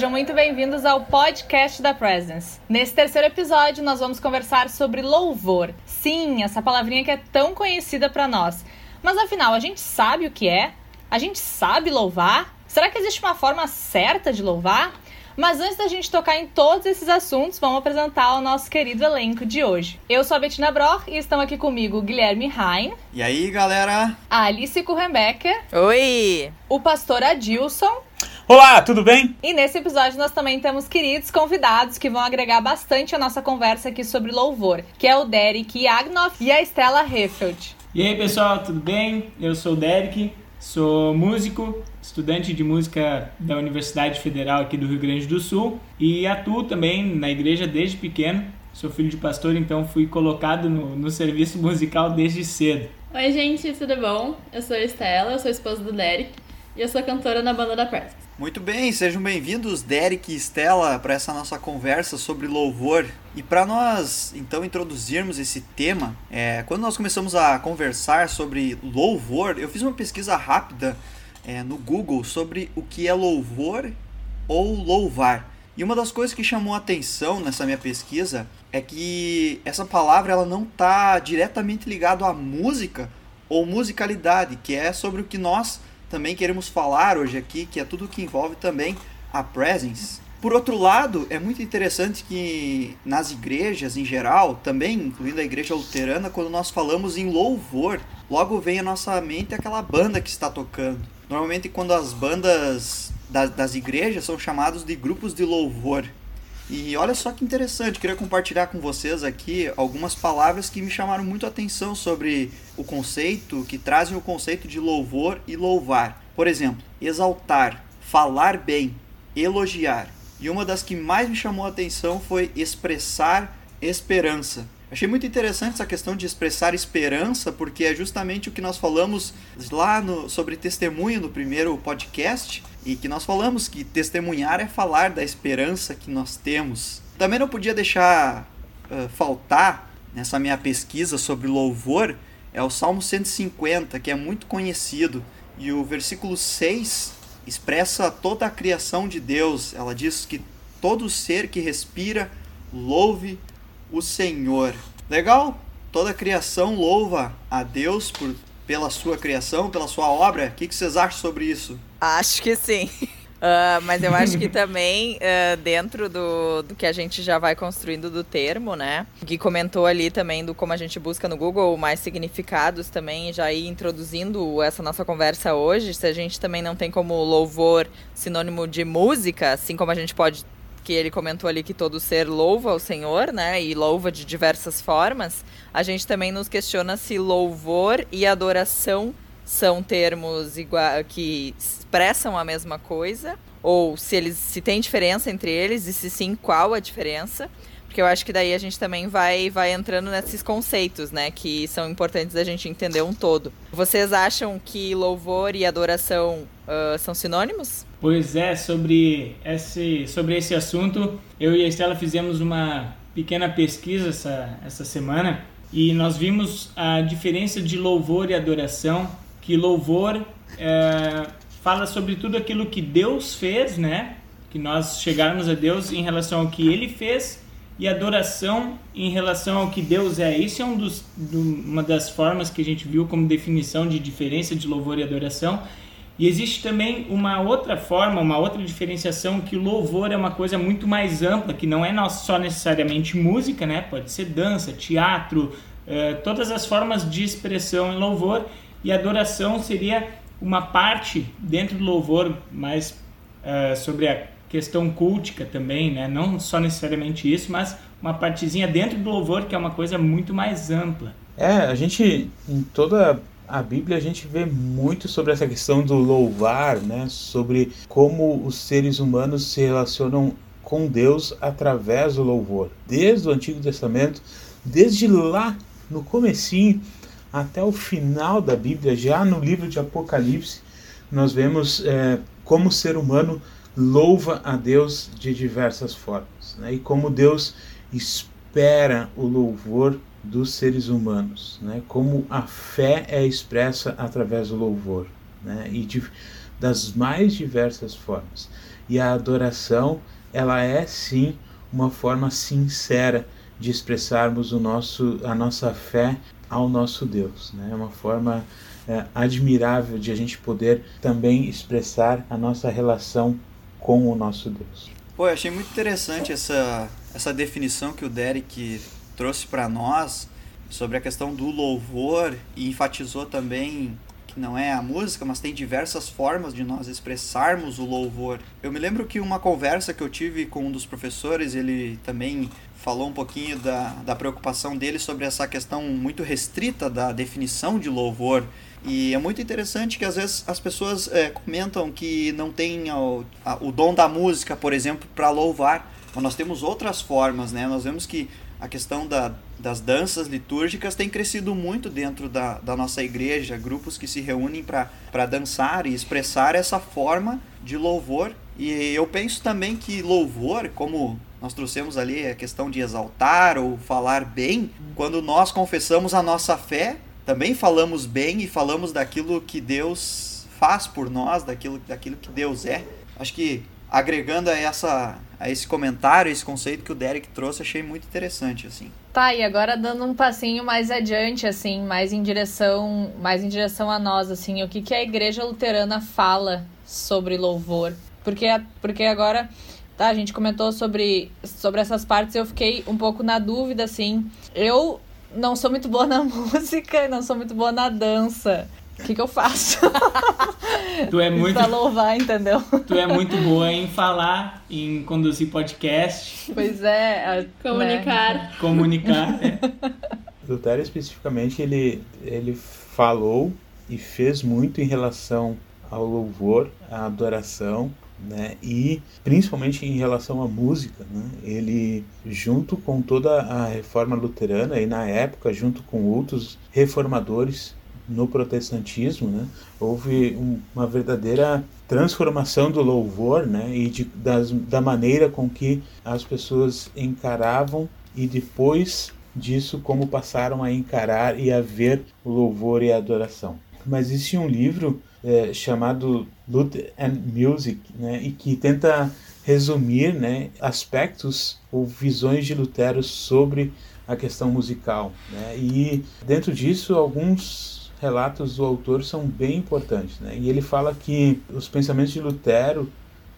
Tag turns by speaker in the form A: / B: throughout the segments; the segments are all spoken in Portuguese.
A: sejam muito bem-vindos ao podcast da Presence. Nesse terceiro episódio, nós vamos conversar sobre louvor. Sim, essa palavrinha que é tão conhecida para nós. Mas afinal, a gente sabe o que é? A gente sabe louvar? Será que existe uma forma certa de louvar? Mas antes da gente tocar em todos esses assuntos, vamos apresentar o nosso querido elenco de hoje. Eu sou a Bettina Broch e estão aqui comigo o Guilherme Rain.
B: E aí, galera?
A: A Alice Kurrenbecker.
C: Oi!
A: O pastor Adilson.
D: Olá, tudo bem?
A: E nesse episódio nós também temos queridos convidados que vão agregar bastante a nossa conversa aqui sobre louvor, que é o Derek Agnoff e a Estela Heffeld.
E: E aí, pessoal, tudo bem? Eu sou o Derek, sou músico, estudante de música da Universidade Federal aqui do Rio Grande do Sul e atuo também na igreja desde pequeno. Sou filho de pastor, então fui colocado no, no serviço musical desde cedo.
F: Oi, gente, tudo bom? Eu sou a Estela, eu sou esposa do Derek e eu sou cantora na banda da Presence.
B: Muito bem, sejam bem-vindos, Derek e Estela, para essa nossa conversa sobre louvor. E para nós, então, introduzirmos esse tema, é, quando nós começamos a conversar sobre louvor, eu fiz uma pesquisa rápida é, no Google sobre o que é louvor ou louvar. E uma das coisas que chamou atenção nessa minha pesquisa é que essa palavra ela não está diretamente ligada à música ou musicalidade, que é sobre o que nós também queremos falar hoje aqui, que é tudo que envolve também a presence. Por outro lado, é muito interessante que nas igrejas em geral, também incluindo a igreja luterana, quando nós falamos em louvor, logo vem à nossa mente aquela banda que está tocando. Normalmente, quando as bandas das, das igrejas são chamados de grupos de louvor. E olha só que interessante, queria compartilhar com vocês aqui algumas palavras que me chamaram muito a atenção sobre o conceito, que trazem o conceito de louvor e louvar. Por exemplo, exaltar, falar bem, elogiar. E uma das que mais me chamou a atenção foi expressar esperança. Achei muito interessante essa questão de expressar esperança, porque é justamente o que nós falamos lá no, sobre testemunho no primeiro podcast, e que nós falamos que testemunhar é falar da esperança que nós temos. Também não podia deixar uh, faltar nessa minha pesquisa sobre louvor é o Salmo 150, que é muito conhecido, e o versículo 6 expressa toda a criação de Deus. Ela diz que todo ser que respira louve o Senhor. Legal? Toda a criação louva a Deus por, pela sua criação, pela sua obra. O que, que vocês acham sobre isso?
C: Acho que sim. Uh, mas eu acho que também, uh, dentro do, do que a gente já vai construindo do termo, né? Que comentou ali também do como a gente busca no Google mais significados também, já ir introduzindo essa nossa conversa hoje. Se a gente também não tem como louvor sinônimo de música, assim como a gente pode que ele comentou ali que todo ser louva o Senhor, né? E louva de diversas formas. A gente também nos questiona se louvor e adoração são termos que expressam a mesma coisa ou se eles se tem diferença entre eles e se sim qual a diferença. Porque eu acho que daí a gente também vai, vai entrando nesses conceitos, né? Que são importantes da gente entender um todo. Vocês acham que louvor e adoração uh, são sinônimos?
E: Pois é, sobre esse, sobre esse assunto, eu e a Estela fizemos uma pequena pesquisa essa, essa semana e nós vimos a diferença de louvor e adoração. Que louvor é, fala sobre tudo aquilo que Deus fez, né? Que nós chegarmos a Deus em relação ao que Ele fez e adoração em relação ao que Deus é. Isso é um dos, do, uma das formas que a gente viu como definição de diferença de louvor e adoração. E existe também uma outra forma, uma outra diferenciação que o louvor é uma coisa muito mais ampla, que não é só necessariamente música, né? Pode ser dança, teatro, eh, todas as formas de expressão em louvor. E adoração seria uma parte dentro do louvor mais eh, sobre a questão cultica também, né? Não só necessariamente isso, mas uma partezinha dentro do louvor que é uma coisa muito mais ampla.
D: É, a gente em toda a Bíblia a gente vê muito sobre essa questão do louvar, né? Sobre como os seres humanos se relacionam com Deus através do louvor. Desde o Antigo Testamento, desde lá no comecinho até o final da Bíblia, já no livro de Apocalipse, nós vemos é, como o ser humano louva a Deus de diversas formas, né? e como Deus espera o louvor dos seres humanos, né? como a fé é expressa através do louvor. né? E de, das mais diversas formas. E a adoração, ela é sim uma forma sincera de expressarmos o nosso, a nossa fé ao nosso Deus. Né? É uma forma é, admirável de a gente poder também expressar a nossa relação com o nosso Deus.
B: Pô, eu achei muito interessante essa, essa definição que o Derek trouxe para nós sobre a questão do louvor e enfatizou também que não é a música, mas tem diversas formas de nós expressarmos o louvor. Eu me lembro que uma conversa que eu tive com um dos professores, ele também falou um pouquinho da, da preocupação dele sobre essa questão muito restrita da definição de louvor. E é muito interessante que às vezes as pessoas é, comentam que não tem o, a, o dom da música, por exemplo, para louvar. Mas nós temos outras formas, né? Nós vemos que a questão da, das danças litúrgicas tem crescido muito dentro da, da nossa igreja, grupos que se reúnem para dançar e expressar essa forma de louvor. E eu penso também que louvor, como nós trouxemos ali a questão de exaltar ou falar bem, quando nós confessamos a nossa fé, também falamos bem e falamos daquilo que Deus faz por nós, daquilo, daquilo que Deus é. Acho que agregando a, essa, a esse comentário, esse conceito que o Derek trouxe, achei muito interessante, assim.
A: Tá, e agora dando um passinho mais adiante, assim, mais em direção, mais em direção a nós, assim, o que, que a igreja luterana fala sobre louvor? Porque, porque agora, tá, a gente comentou sobre, sobre essas partes, eu fiquei um pouco na dúvida, assim, eu não sou muito boa na música, não sou muito boa na dança. O que, que eu faço?
E: Tu é muito.
A: pra louvar, entendeu?
E: Tu é muito boa em falar, em conduzir podcast.
A: Pois é.
F: Comunicar.
A: Né?
E: Comunicar. É.
D: Lutero especificamente ele ele falou e fez muito em relação ao louvor, à adoração, né? E principalmente em relação à música, né? Ele junto com toda a reforma luterana e na época junto com outros reformadores no protestantismo, né, houve um, uma verdadeira transformação do louvor né, e de, das, da maneira com que as pessoas encaravam e depois disso como passaram a encarar e a ver o louvor e a adoração. Mas existe um livro é, chamado Luther and Music né, e que tenta resumir né, aspectos ou visões de Lutero sobre a questão musical. Né? E dentro disso, alguns relatos do autor são bem importantes. Né? E ele fala que os pensamentos de Lutero,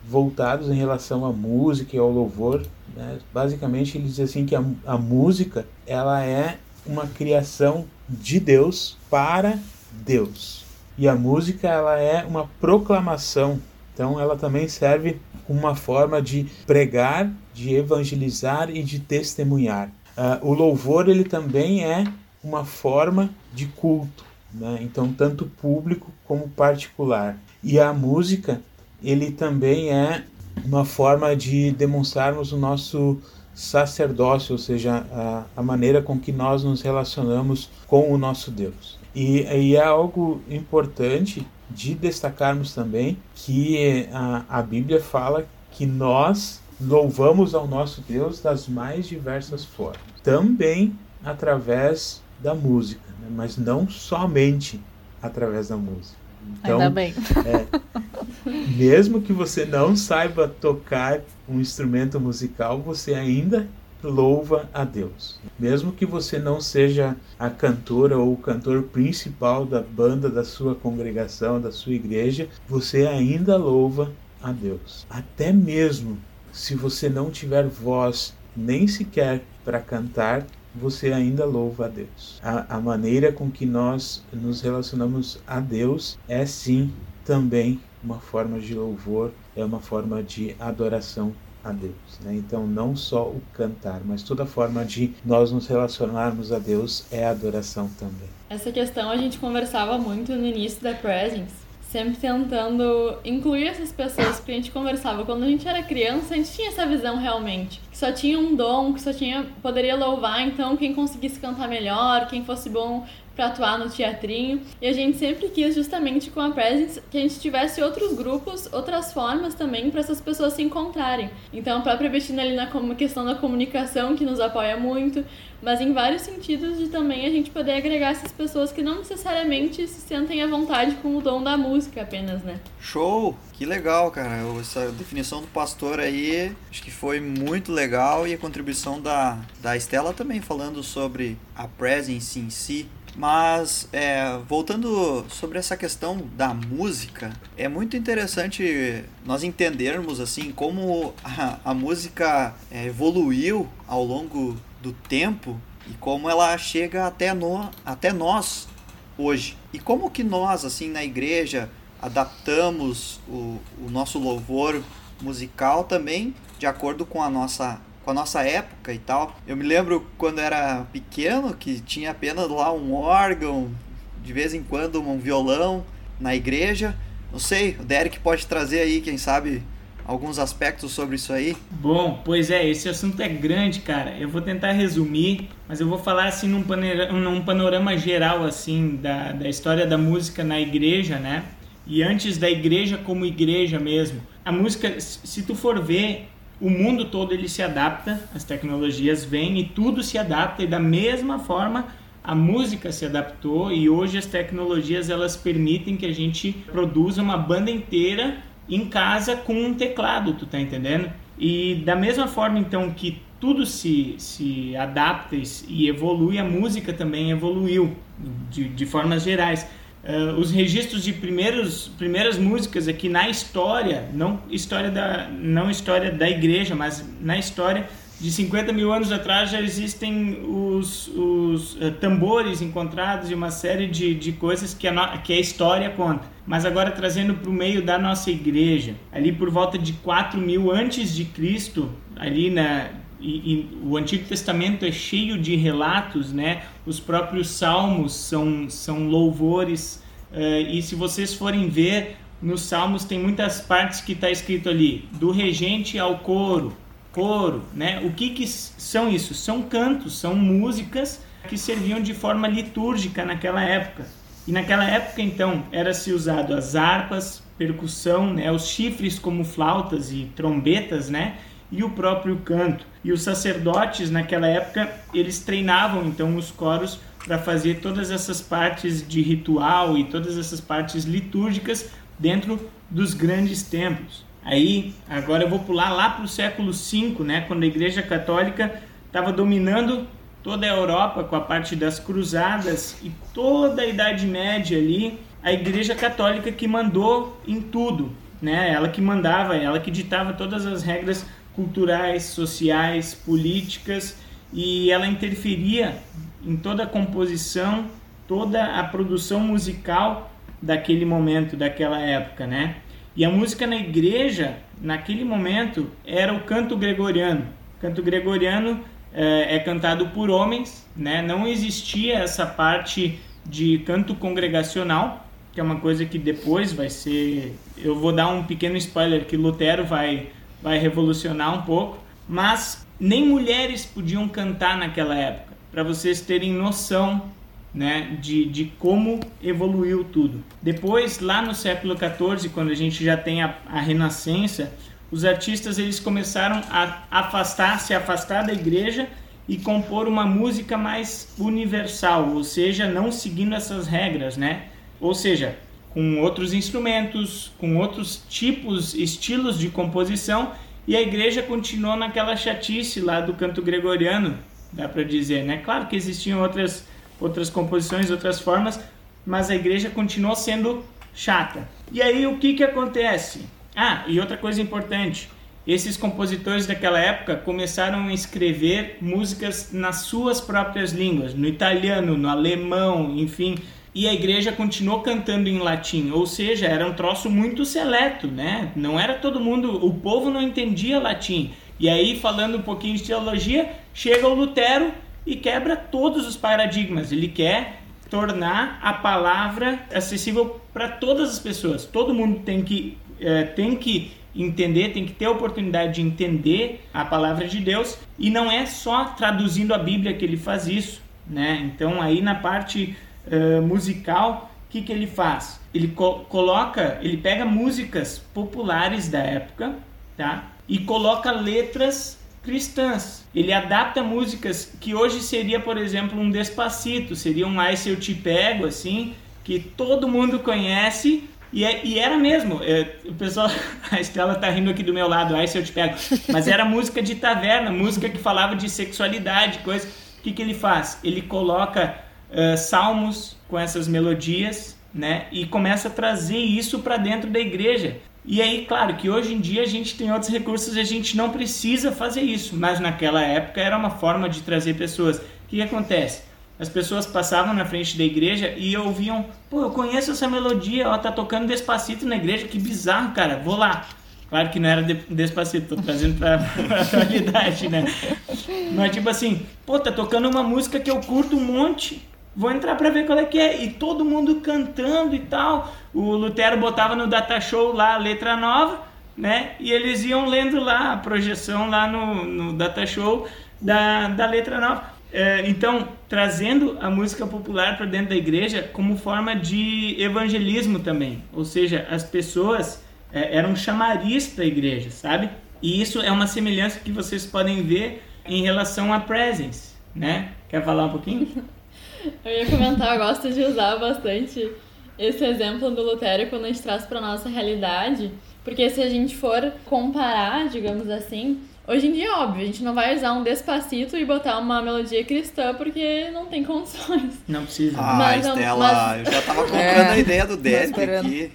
D: voltados em relação à música e ao louvor, né? basicamente ele diz assim que a, a música ela é uma criação de Deus para Deus. E a música ela é uma proclamação. Então ela também serve como uma forma de pregar, de evangelizar e de testemunhar. Uh, o louvor ele também é uma forma de culto né? então tanto público como particular. E a música, ele também é uma forma de demonstrarmos o nosso sacerdócio, ou seja, a, a maneira com que nós nos relacionamos com o nosso Deus. E, e é algo importante de destacarmos também que a, a Bíblia fala que nós louvamos ao nosso Deus das mais diversas formas, também através da música né? mas não somente através da música.
A: Então, Ainda bem.
D: É, mesmo que você não saiba tocar um instrumento musical, você ainda louva a Deus. Mesmo que você não seja a cantora ou o cantor principal da banda da sua congregação, da sua igreja, você ainda louva a Deus. Até mesmo se você não tiver voz nem sequer para cantar, você ainda louva a Deus. A, a maneira com que nós nos relacionamos a Deus é sim também uma forma de louvor, é uma forma de adoração a Deus. Né? Então, não só o cantar, mas toda forma de nós nos relacionarmos a Deus é adoração também.
F: Essa questão a gente conversava muito no início da Presence, sempre tentando incluir essas pessoas, porque a gente conversava. Quando a gente era criança, a gente tinha essa visão realmente. Que só tinha um dom, que só tinha. poderia louvar, então quem conseguisse cantar melhor, quem fosse bom para atuar no teatrinho. E a gente sempre quis, justamente com a Presence, que a gente tivesse outros grupos, outras formas também para essas pessoas se encontrarem. Então, a própria Bettina ali na questão da comunicação, que nos apoia muito, mas em vários sentidos de também a gente poder agregar essas pessoas que não necessariamente se sentem à vontade com o dom da música apenas, né?
B: Show! Que legal, cara. Essa definição do pastor aí, acho que foi muito legal e a contribuição da, da Estela também falando sobre a presence em si. Mas é, voltando sobre essa questão da música, é muito interessante nós entendermos assim como a, a música é, evoluiu ao longo do tempo e como ela chega até, no, até nós hoje. E como que nós, assim, na igreja, adaptamos o, o nosso louvor musical também de acordo com a nossa com a nossa época e tal. Eu me lembro quando era pequeno que tinha apenas lá um órgão, de vez em quando um violão na igreja. Não sei, o Derek pode trazer aí, quem sabe, alguns aspectos sobre isso aí?
E: Bom, pois é, esse assunto é grande, cara. Eu vou tentar resumir, mas eu vou falar assim num panorama, num panorama geral assim da, da história da música na igreja, né? E antes da igreja como igreja mesmo. A música, se tu for ver, o mundo todo ele se adapta, as tecnologias vêm e tudo se adapta e da mesma forma a música se adaptou e hoje as tecnologias elas permitem que a gente produza uma banda inteira em casa com um teclado, tu tá entendendo? E da mesma forma então que tudo se, se adapta e evolui, a música também evoluiu de, de formas gerais. Uh, os registros de primeiros, primeiras músicas aqui na história, não história da, não história da igreja, mas na história de 50 mil anos atrás já existem os, os uh, tambores encontrados e uma série de, de coisas que a, no, que a história conta. Mas agora trazendo para o meio da nossa igreja, ali por volta de 4 mil antes de Cristo, ali na e, e, o Antigo Testamento é cheio de relatos, né? Os próprios salmos são, são louvores. Uh, e se vocês forem ver, nos salmos tem muitas partes que está escrito ali, do regente ao coro, coro, né? O que, que são isso? São cantos, são músicas que serviam de forma litúrgica naquela época. E naquela época, então, era-se usado as harpas, percussão, né? Os chifres como flautas e trombetas, né? E o próprio canto. E os sacerdotes, naquela época, eles treinavam, então, os coros para fazer todas essas partes de ritual e todas essas partes litúrgicas dentro dos grandes templos. Aí, agora eu vou pular lá para o século V, né, quando a Igreja Católica estava dominando toda a Europa com a parte das cruzadas e toda a Idade Média ali, a Igreja Católica que mandou em tudo, né? Ela que mandava, ela que ditava todas as regras culturais, sociais, políticas e ela interferia em toda a composição, toda a produção musical daquele momento, daquela época, né? E a música na igreja, naquele momento, era o canto gregoriano. O canto gregoriano é, é cantado por homens, né? Não existia essa parte de canto congregacional, que é uma coisa que depois vai ser. Eu vou dar um pequeno spoiler que Lutero vai, vai revolucionar um pouco, mas nem mulheres podiam cantar naquela época, para vocês terem noção né, de, de como evoluiu tudo. Depois, lá no século XIV, quando a gente já tem a, a Renascença, os artistas eles começaram a afastar, se afastar da igreja e compor uma música mais universal, ou seja, não seguindo essas regras, né? Ou seja, com outros instrumentos, com outros tipos, estilos de composição, e a igreja continuou naquela chatice lá do canto gregoriano, dá para dizer, né? Claro que existiam outras outras composições, outras formas, mas a igreja continuou sendo chata. E aí o que que acontece? Ah, e outra coisa importante, esses compositores daquela época começaram a escrever músicas nas suas próprias línguas, no italiano, no alemão, enfim, e a igreja continuou cantando em latim, ou seja, era um troço muito seleto, né? Não era todo mundo, o povo não entendia latim. E aí, falando um pouquinho de teologia, chega o Lutero e quebra todos os paradigmas. Ele quer tornar a palavra acessível para todas as pessoas. Todo mundo tem que, é, tem que entender, tem que ter a oportunidade de entender a palavra de Deus e não é só traduzindo a Bíblia que ele faz isso, né? Então aí na parte uh, musical, o que, que ele faz? Ele co coloca, ele pega músicas populares da época, tá? E coloca letras cristãs. Ele adapta músicas que hoje seria, por exemplo, um Despacito, seria um Ai Se Eu Te Pego, assim, que todo mundo conhece, e, é, e era mesmo. É, o pessoal, a Estela tá rindo aqui do meu lado, ai se eu te pego. Mas era música de taverna, música que falava de sexualidade, coisa. O que, que ele faz? Ele coloca uh, salmos com essas melodias, né? E começa a trazer isso para dentro da igreja. E aí, claro que hoje em dia a gente tem outros recursos e a gente não precisa fazer isso, mas naquela época era uma forma de trazer pessoas. O que, que acontece? As pessoas passavam na frente da igreja e ouviam, pô, eu conheço essa melodia, ela tá tocando Despacito na igreja, que bizarro, cara, vou lá. Claro que não era Despacito, tô trazendo pra, pra atualidade, né? Mas tipo assim, pô, tá tocando uma música que eu curto um monte, vou entrar pra ver qual é que é. E todo mundo cantando e tal. O Lutero botava no data show lá a letra nova, né? E eles iam lendo lá a projeção lá no, no data show da, da letra nova. É, então, trazendo a música popular para dentro da igreja como forma de evangelismo também. Ou seja, as pessoas é, eram chamariz para a igreja, sabe? E isso é uma semelhança que vocês podem ver em relação à presence, né? Quer falar um pouquinho?
F: eu ia comentar, eu gosto de usar bastante esse exemplo do Lutero quando a gente traz para nossa realidade, porque se a gente for comparar, digamos assim, Hoje em dia, é óbvio, a gente não vai usar um despacito e botar uma melodia cristã porque não tem condições.
E: Não precisa.
B: Ah, mas, Estela, mas... eu já tava comprando é, a ideia do Derek aqui.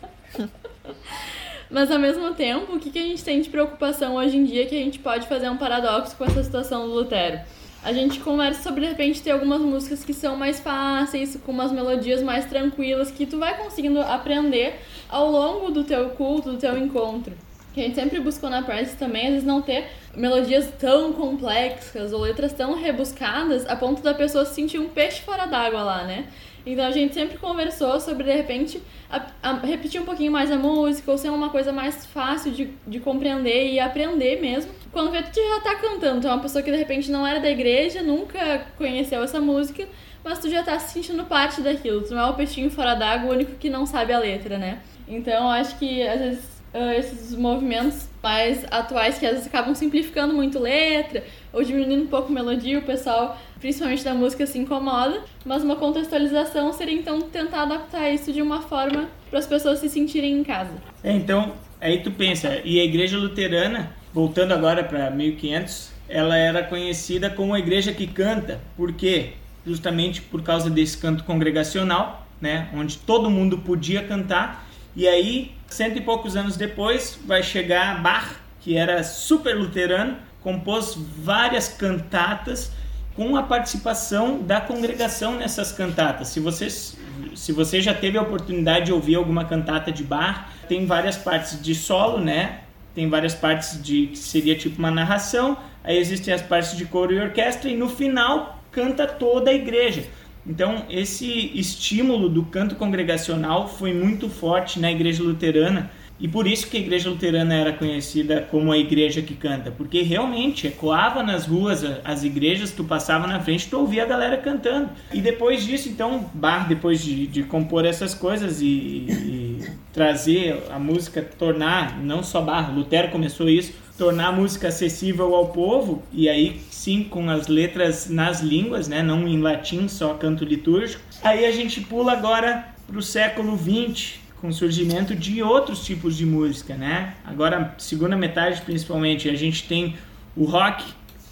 F: Mas ao mesmo tempo, o que, que a gente tem de preocupação hoje em dia que a gente pode fazer um paradoxo com essa situação do Lutero? A gente conversa sobre de repente ter algumas músicas que são mais fáceis, com umas melodias mais tranquilas, que tu vai conseguindo aprender ao longo do teu culto, do teu encontro que a gente sempre buscou na Press também, às vezes não ter melodias tão complexas ou letras tão rebuscadas a ponto da pessoa se sentir um peixe fora d'água lá, né? Então a gente sempre conversou sobre, de repente, a, a repetir um pouquinho mais a música, ou ser uma coisa mais fácil de, de compreender e aprender mesmo. Quando vê, tu já tá cantando, tu é uma pessoa que de repente não era da igreja, nunca conheceu essa música, mas tu já tá se sentindo parte daquilo. Tu não é o peixinho fora d'água, o único que não sabe a letra, né? Então acho que às vezes uh, esses movimentos mais atuais que às vezes acabam simplificando muito letra ou diminuindo um pouco melodia, o pessoal, principalmente da música, se incomoda. Mas uma contextualização seria então tentar adaptar isso de uma forma para as pessoas se sentirem em casa.
E: É, então, aí tu pensa, e a igreja luterana, voltando agora para 1500, ela era conhecida como a igreja que canta, por quê? Justamente por causa desse canto congregacional, né, onde todo mundo podia cantar e aí, cento e poucos anos depois, vai chegar Bach, que era super luterano, compôs várias cantatas com a participação da congregação nessas cantatas. Se você, se você já teve a oportunidade de ouvir alguma cantata de Bach, tem várias partes de solo, né? Tem várias partes de que seria tipo uma narração, aí existem as partes de coro e orquestra e no final canta toda a igreja. Então, esse estímulo do canto congregacional foi muito forte na igreja luterana e por isso que a igreja luterana era conhecida como a igreja que canta, porque realmente ecoava nas ruas as igrejas, tu passava na frente, tu ouvia a galera cantando. E depois disso, então, Bar, depois de, de compor essas coisas e, e trazer a música, tornar, não só Bar, Lutero começou isso, tornar a música acessível ao povo, e aí sim com as letras nas línguas, né, não em latim, só canto litúrgico. Aí a gente pula agora para o século XX, com o surgimento de outros tipos de música, né? Agora, segunda metade principalmente, a gente tem o rock,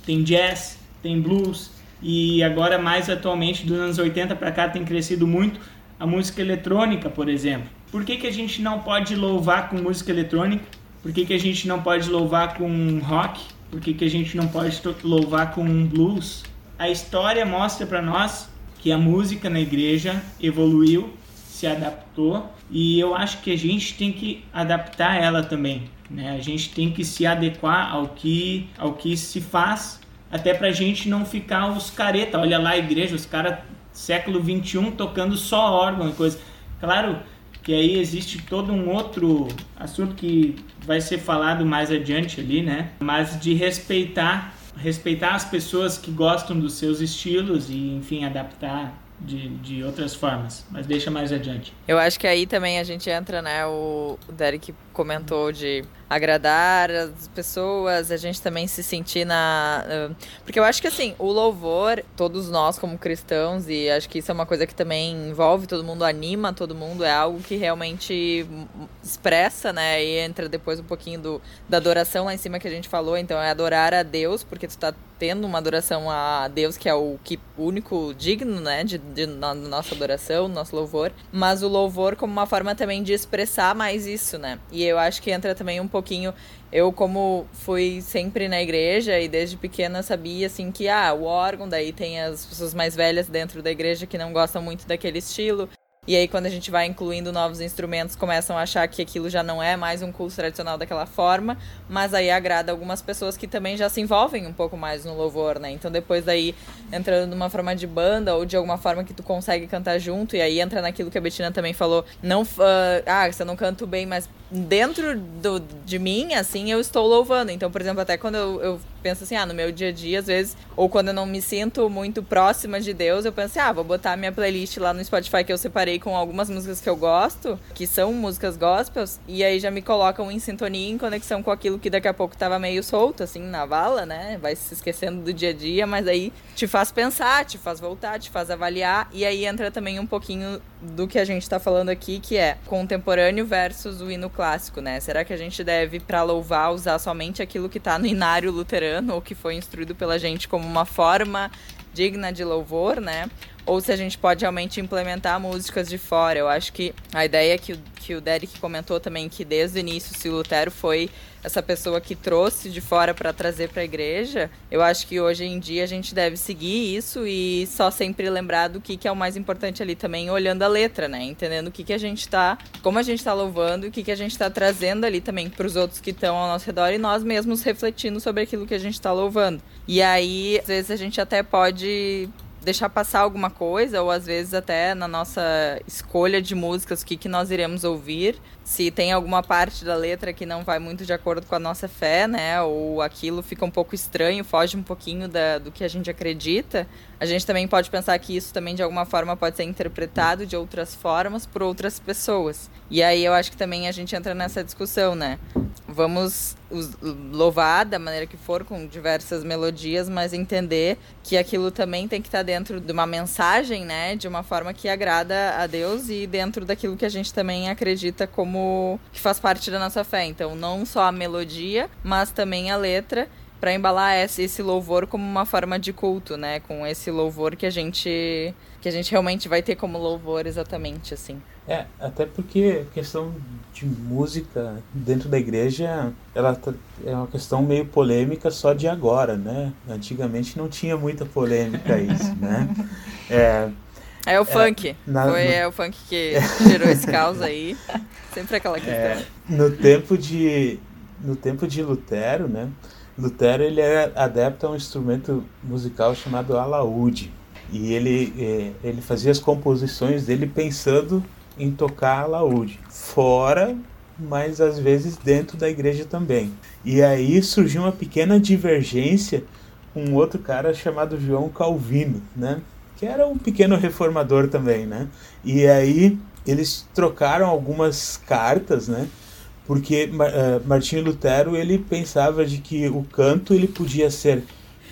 E: tem jazz, tem blues, e agora mais atualmente, dos anos 80 para cá, tem crescido muito a música eletrônica, por exemplo. Por que, que a gente não pode louvar com música eletrônica? Por que, que a gente não pode louvar com rock? Por que, que a gente não pode louvar com blues? A história mostra para nós que a música na igreja evoluiu, se adaptou e eu acho que a gente tem que adaptar ela também. Né? A gente tem que se adequar ao que, ao que se faz, até para a gente não ficar os careta. Olha lá a igreja, os caras século 21 tocando só órgão e coisa. Claro que aí existe todo um outro assunto que vai ser falado mais adiante ali, né? Mas de respeitar, respeitar as pessoas que gostam dos seus estilos e, enfim, adaptar de, de outras formas, mas deixa mais adiante.
C: Eu acho que aí também a gente entra, né? O, Derek comentou de agradar as pessoas, a gente também se sentir na. Porque eu acho que assim, o louvor, todos nós como cristãos, e acho que isso é uma coisa que também envolve todo mundo, anima todo mundo, é algo que realmente expressa, né? E entra depois um pouquinho do, da adoração lá em cima que a gente falou, então é adorar a Deus, porque tu tá tendo uma adoração a Deus que é o que único digno, né, de, de, na nossa adoração, nosso louvor, mas o louvor como uma forma também de expressar mais isso, né? E eu acho que entra também um pouquinho eu como fui sempre na igreja e desde pequena sabia assim que ah, o órgão daí tem as pessoas mais velhas dentro da igreja que não gostam muito daquele estilo. E aí, quando a gente vai incluindo novos instrumentos, começam a achar que aquilo já não é mais um culto tradicional daquela forma, mas aí agrada algumas pessoas que também já se envolvem um pouco mais no louvor, né? Então, depois daí, entrando numa forma de banda ou de alguma forma que tu consegue cantar junto, e aí entra naquilo que a Betina também falou, não, uh, ah, você não canto bem, mas dentro do, de mim, assim, eu estou louvando. Então, por exemplo, até quando eu, eu, penso assim, ah, no meu dia a dia, às vezes, ou quando eu não me sinto muito próxima de Deus, eu penso assim, ah, vou botar minha playlist lá no Spotify que eu separei com algumas músicas que eu gosto, que são músicas gospels, e aí já me colocam em sintonia, em conexão com aquilo que daqui a pouco tava meio solto, assim, na vala, né? Vai se esquecendo do dia a dia, mas aí te faz pensar, te faz voltar, te faz avaliar, e aí entra também um pouquinho do que a gente tá falando aqui, que é contemporâneo versus o hino clássico, né? Será que a gente deve, para louvar, usar somente aquilo que está no inário luterano ou que foi instruído pela gente como uma forma digna de louvor, né? Ou se a gente pode realmente implementar músicas de fora. Eu acho que a ideia que o, que o Derek comentou também, que desde o início, se Lutero foi essa pessoa que trouxe de fora para trazer para a igreja, eu acho que hoje em dia a gente deve seguir isso e só sempre lembrar do que, que é o mais importante ali também, olhando a letra, né? Entendendo o que, que a gente está, como a gente está louvando, o que, que a gente está trazendo ali também para os outros que estão ao nosso redor e nós mesmos refletindo sobre aquilo que a gente está louvando. E aí, às vezes a gente até pode deixar passar alguma coisa, ou às vezes até na nossa escolha de músicas, o que, que nós iremos ouvir, se tem alguma parte da letra que não vai muito de acordo com a nossa fé, né, ou aquilo fica um pouco estranho, foge um pouquinho da, do que a gente acredita, a gente também pode pensar que isso também de alguma forma pode ser interpretado de outras formas por outras pessoas. E aí eu acho que também a gente entra nessa discussão, né? Vamos louvar da maneira que for, com diversas melodias, mas entender que aquilo também tem que estar dentro de uma mensagem, né? De uma forma que agrada a Deus e dentro daquilo que a gente também acredita como que faz parte da nossa fé. Então, não só a melodia, mas também a letra para embalar esse, esse louvor como uma forma de culto, né? Com esse louvor que a gente que a gente realmente vai ter como louvor exatamente assim.
D: É, até porque a questão de música dentro da igreja, ela tá, é uma questão meio polêmica só de agora, né? Antigamente não tinha muita polêmica isso, né?
C: É, é o é, funk. Na, Foi no... é o funk que gerou esse caos aí. Sempre aquela questão. É,
D: no tempo de no tempo de Lutero, né? Lutero ele era adepto a um instrumento musical chamado alaúde e ele é, ele fazia as composições dele pensando em tocar alaúde fora mas às vezes dentro da igreja também e aí surgiu uma pequena divergência com um outro cara chamado João Calvino né que era um pequeno reformador também né e aí eles trocaram algumas cartas né porque uh, Martinho Lutero ele pensava de que o canto ele podia ser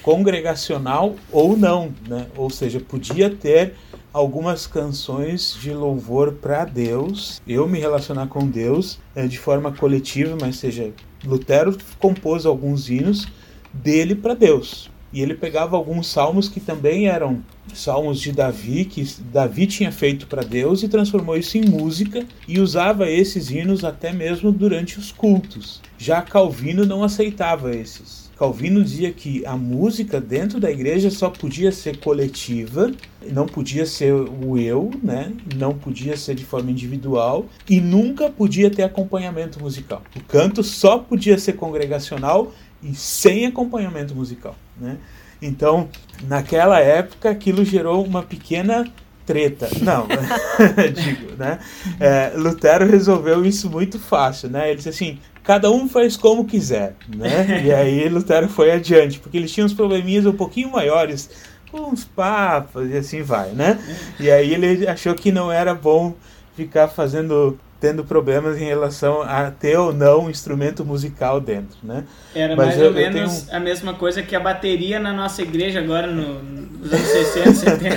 D: congregacional ou não, né? Ou seja, podia ter algumas canções de louvor para Deus, eu me relacionar com Deus é, de forma coletiva, mas seja, Lutero compôs alguns hinos dele para Deus. E ele pegava alguns salmos que também eram salmos de Davi, que Davi tinha feito para Deus e transformou isso em música e usava esses hinos até mesmo durante os cultos. Já Calvino não aceitava esses. Calvino dizia que a música dentro da igreja só podia ser coletiva, não podia ser o eu, né? não podia ser de forma individual e nunca podia ter acompanhamento musical. O canto só podia ser congregacional e sem acompanhamento musical. Né? Então, naquela época, aquilo gerou uma pequena treta. Não, digo, né? É, Lutero resolveu isso muito fácil, né? Ele disse assim: cada um faz como quiser, né? E aí Lutero foi adiante, porque eles tinham uns probleminhas um pouquinho maiores uns papas e assim vai, né? E aí ele achou que não era bom ficar fazendo tendo problemas em relação a ter ou não um instrumento musical dentro, né?
E: Era Mas mais eu, ou menos tenho... a mesma coisa que a bateria na nossa igreja agora no, nos anos 60, 70,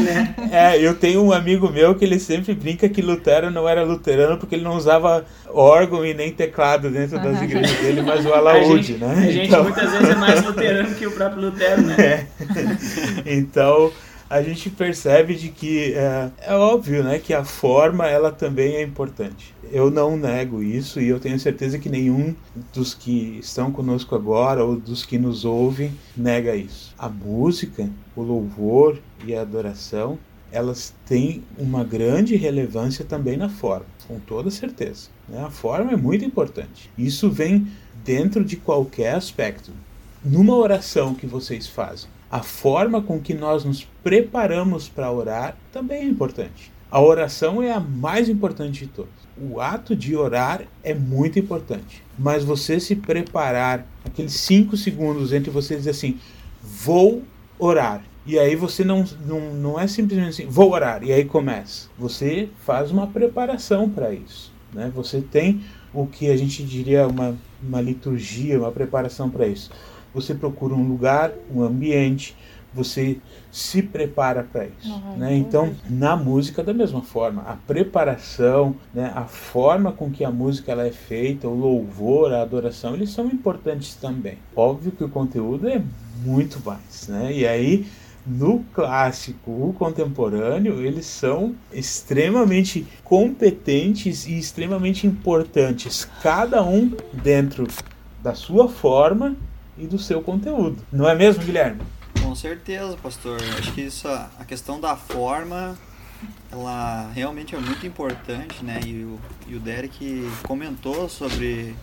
E: né?
D: É, eu tenho um amigo meu que ele sempre brinca que Lutero não era luterano porque ele não usava órgão e nem teclado dentro das igrejas dele, mas o alaúde,
E: né? A gente então... muitas vezes é mais luterano que o próprio Lutero, né? É.
D: Então a gente percebe de que é, é, óbvio, né, que a forma ela também é importante. Eu não nego isso e eu tenho certeza que nenhum dos que estão conosco agora ou dos que nos ouvem nega isso. A música, o louvor e a adoração, elas têm uma grande relevância também na forma, com toda certeza. Né? A forma é muito importante. Isso vem dentro de qualquer aspecto. Numa oração que vocês fazem, a forma com que nós nos preparamos para orar também é importante. A oração é a mais importante de todas. O ato de orar é muito importante. Mas você se preparar, aqueles cinco segundos entre você dizer assim, vou orar. E aí você não, não, não é simplesmente assim, vou orar, e aí começa. Você faz uma preparação para isso. Né? Você tem o que a gente diria uma, uma liturgia, uma preparação para isso você procura um lugar, um ambiente, você se prepara para isso. Uhum, né? Então, na música, da mesma forma, a preparação, né? a forma com que a música ela é feita, o louvor, a adoração, eles são importantes também. Óbvio que o conteúdo é muito mais. Né? E aí, no clássico, o contemporâneo, eles são extremamente competentes e extremamente importantes, cada um dentro da sua forma e do seu conteúdo. Não é mesmo, Guilherme?
B: Com certeza, pastor. Acho que isso, a questão da forma, ela realmente é muito importante, né? E o, e o Derek comentou sobre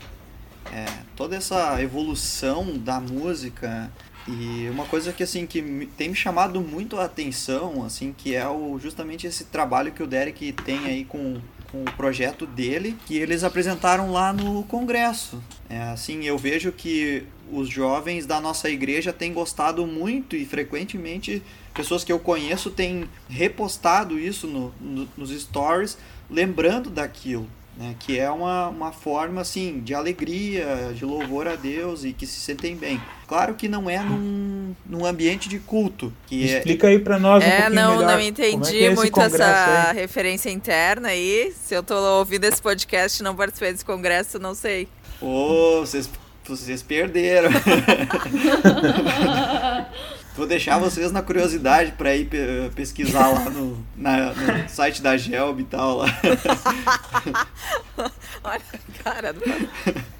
B: é, toda essa evolução da música e uma coisa que assim que tem me chamado muito a atenção, assim, que é o justamente esse trabalho que o Derek tem aí com com o projeto dele que eles apresentaram lá no congresso. É, assim, eu vejo que os jovens da nossa igreja têm gostado muito e frequentemente pessoas que eu conheço têm repostado isso no, no, nos stories, lembrando daquilo né, que é uma, uma forma assim de alegria, de louvor a Deus e que se sentem bem. Claro que não é num, num ambiente de culto. Que
D: é Explica é... aí para nós um
C: é, não,
D: melhor.
C: não entendi é muito essa aí? referência interna aí. Se eu tô ouvindo esse podcast e não participei desse congresso, não sei.
B: Ô, oh, vocês, vocês perderam. Vou deixar vocês na curiosidade para ir pesquisar lá no, na, no site da Gelb e tal. Lá.
C: Olha, cara.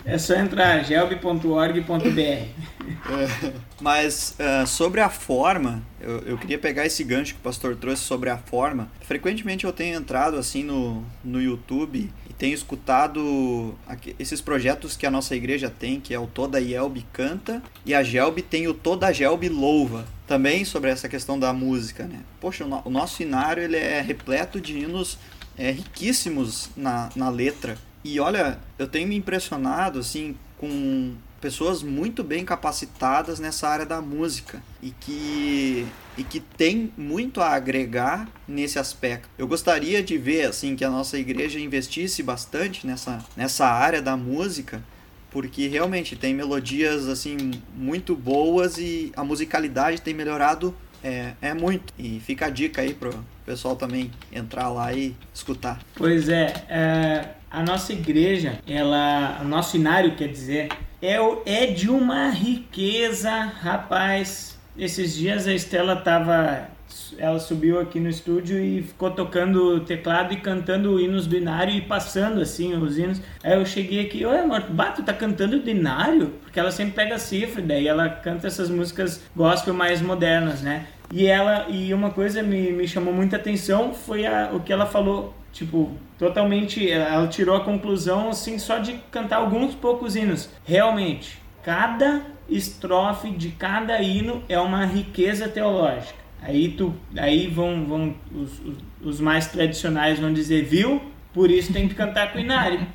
E: É só entrar gelb.org.br. É,
B: mas uh, sobre a forma, eu, eu queria pegar esse gancho que o pastor trouxe sobre a forma. Frequentemente eu tenho entrado assim no, no YouTube tenho escutado esses projetos que a nossa igreja tem, que é o Toda Yelb Canta, e a Gelb tem o Toda Gelb Louva, também sobre essa questão da música, né? Poxa, o, nosso inário ele é repleto de hinos é, riquíssimos na, na letra. E olha, eu tenho me impressionado, assim, com pessoas muito bem capacitadas nessa área da música e que e que tem muito a agregar nesse aspecto. Eu gostaria de ver assim que a nossa igreja investisse bastante nessa nessa área da música, porque realmente tem melodias assim muito boas e a musicalidade tem melhorado é, é muito. E fica a dica aí pro pessoal também entrar lá e escutar.
E: Pois é, é a nossa igreja, ela, o nosso inário quer dizer, é, é de uma riqueza, rapaz. Esses dias a Estela tava. Ela subiu aqui no estúdio e ficou tocando teclado e cantando hinos do Inário e passando assim os hinos. Aí eu cheguei aqui, oi amor, bato, tá cantando do Inário? Porque ela sempre pega cifra, daí ela canta essas músicas gospel mais modernas, né? E ela e uma coisa me, me chamou muita atenção foi a, o que ela falou Tipo, totalmente. Ela tirou a conclusão, assim, só de cantar alguns poucos hinos. Realmente, cada estrofe de cada hino é uma riqueza teológica. Aí, tu, aí vão, vão os, os mais tradicionais vão dizer, viu? Por isso tem que cantar com inário.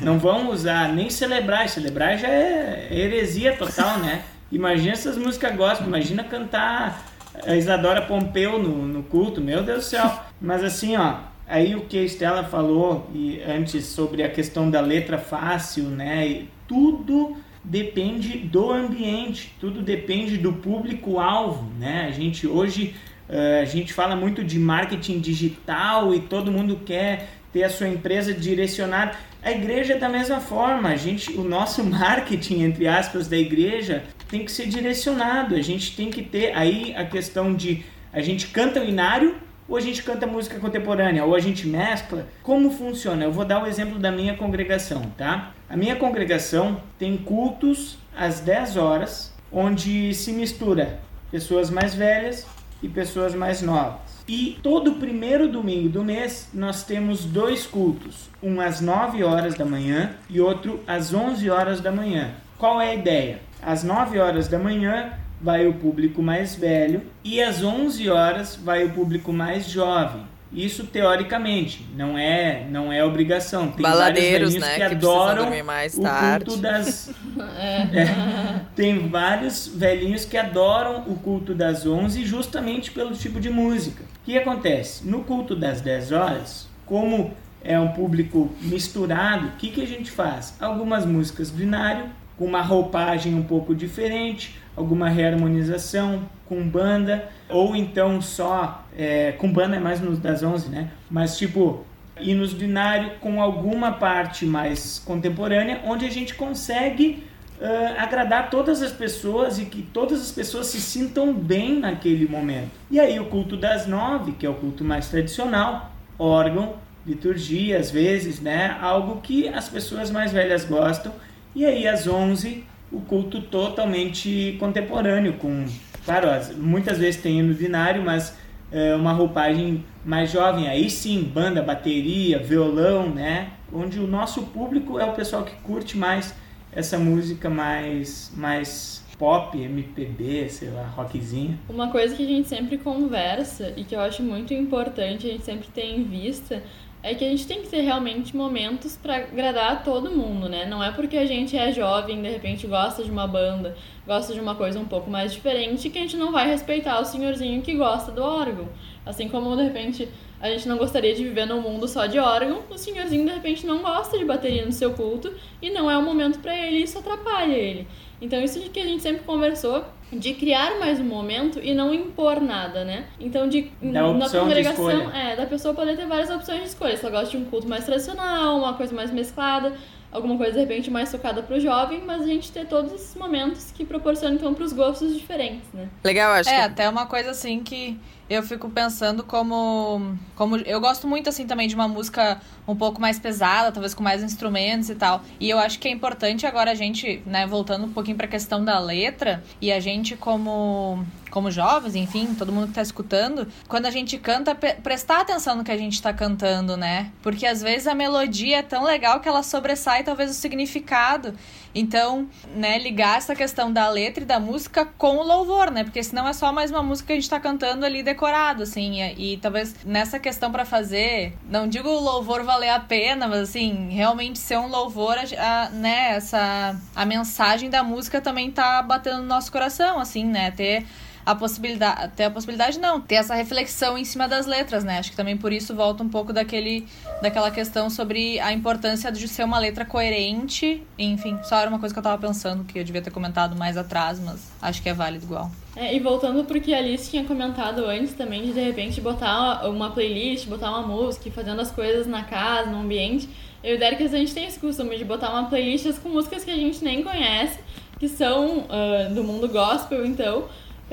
E: Não vão usar nem celebrar. Celebrar já é heresia total, né? Imagina essas músicas gospel, imagina cantar a Isadora Pompeu no, no culto, meu Deus do céu. Mas assim, ó, aí o que a Estela falou e antes sobre a questão da letra fácil, né? Tudo depende do ambiente, tudo depende do público-alvo, né? A gente hoje uh, a gente fala muito de marketing digital e todo mundo quer ter a sua empresa direcionada. A igreja é da mesma forma, a gente, o nosso marketing entre aspas da igreja tem que ser direcionado. A gente tem que ter aí a questão de a gente canta o inário ou a gente canta música contemporânea, ou a gente mescla. Como funciona? Eu vou dar o exemplo da minha congregação, tá? A minha congregação tem cultos às 10 horas, onde se mistura pessoas mais velhas e pessoas mais novas. E todo primeiro domingo do mês nós temos dois cultos, um às 9 horas da manhã e outro às 11 horas da manhã. Qual é a ideia? Às 9 horas da manhã vai o público mais velho e às 11 horas vai o público mais jovem. Isso teoricamente, não é, não é obrigação. Tem
C: Baladeiros,
E: vários
C: né,
E: que,
C: que
E: adoram
C: mais
E: o
C: tarde.
E: culto das é, tem vários velhinhos que adoram o culto das 11 justamente pelo tipo de música. O que acontece? No culto das 10 horas, como é um público misturado, o que, que a gente faz? Algumas músicas binário, com uma roupagem um pouco diferente, alguma reharmonização com banda, ou então só, é, com banda é mais nos das 11, né? Mas tipo, hinos binário com alguma parte mais contemporânea, onde a gente consegue uh, agradar todas as pessoas e que todas as pessoas se sintam bem naquele momento. E aí o culto das nove, que é o culto mais tradicional, órgão, liturgia, às vezes, né? Algo que as pessoas mais velhas gostam. E aí às onze o culto totalmente contemporâneo, com, claro, muitas vezes tem hino binário, mas é, uma roupagem mais jovem. Aí sim, banda, bateria, violão, né? Onde o nosso público é o pessoal que curte mais essa música mais, mais pop, MPB, sei lá, rockzinha.
F: Uma coisa que a gente sempre conversa e que eu acho muito importante, a gente sempre tem em vista, é que a gente tem que ter realmente momentos para agradar a todo mundo, né? Não é porque a gente é jovem, de repente gosta de uma banda, gosta de uma coisa um pouco mais diferente, que a gente não vai respeitar o senhorzinho que gosta do órgão. Assim como de repente a gente não gostaria de viver num mundo só de órgão, o senhorzinho de repente não gosta de bateria no seu culto e não é o momento para ele, isso atrapalha ele. Então isso que a gente sempre conversou de criar mais um momento e não impor nada, né? Então, de, na congregação, é, da pessoa poder ter várias opções de escolha. Se ela gosta de um culto mais tradicional, uma coisa mais mesclada, alguma coisa de repente mais focada para o jovem, mas a gente ter todos esses momentos que proporcionam então para os gostos diferentes, né?
C: Legal, acho.
A: É,
C: que...
A: até uma coisa assim que eu fico pensando como como eu gosto muito assim também de uma música um pouco mais pesada, talvez com mais instrumentos e tal. E eu acho que é importante agora a gente, né, voltando um pouquinho para a questão da letra e a gente como como jovens, enfim, todo mundo que tá escutando, quando a gente canta, prestar atenção no que a gente tá cantando, né? Porque às vezes a melodia é tão legal que ela sobressai talvez o significado. Então, né, ligar essa questão da letra e da música com o louvor, né? Porque senão é só mais uma música que a gente tá cantando ali decorado, assim. E, e talvez nessa questão para fazer, não digo o louvor valer a pena, mas assim, realmente ser um louvor, a, a, né, essa a mensagem da música também tá batendo no nosso coração, assim, né? Ter a possibilidade, ter a possibilidade não, ter essa reflexão em cima das letras, né? Acho que também por isso volta um pouco daquele daquela questão sobre a importância de ser uma letra coerente, enfim, só era uma coisa que eu tava pensando que eu devia ter comentado mais atrás, mas acho que é válido igual.
F: É, e voltando porque a Alice tinha comentado antes também de de repente botar uma playlist, botar uma música, fazendo as coisas na casa, no ambiente. Eu e Derek, a gente tem esse costume de botar uma playlist com músicas que a gente nem conhece, que são uh, do mundo gospel, então,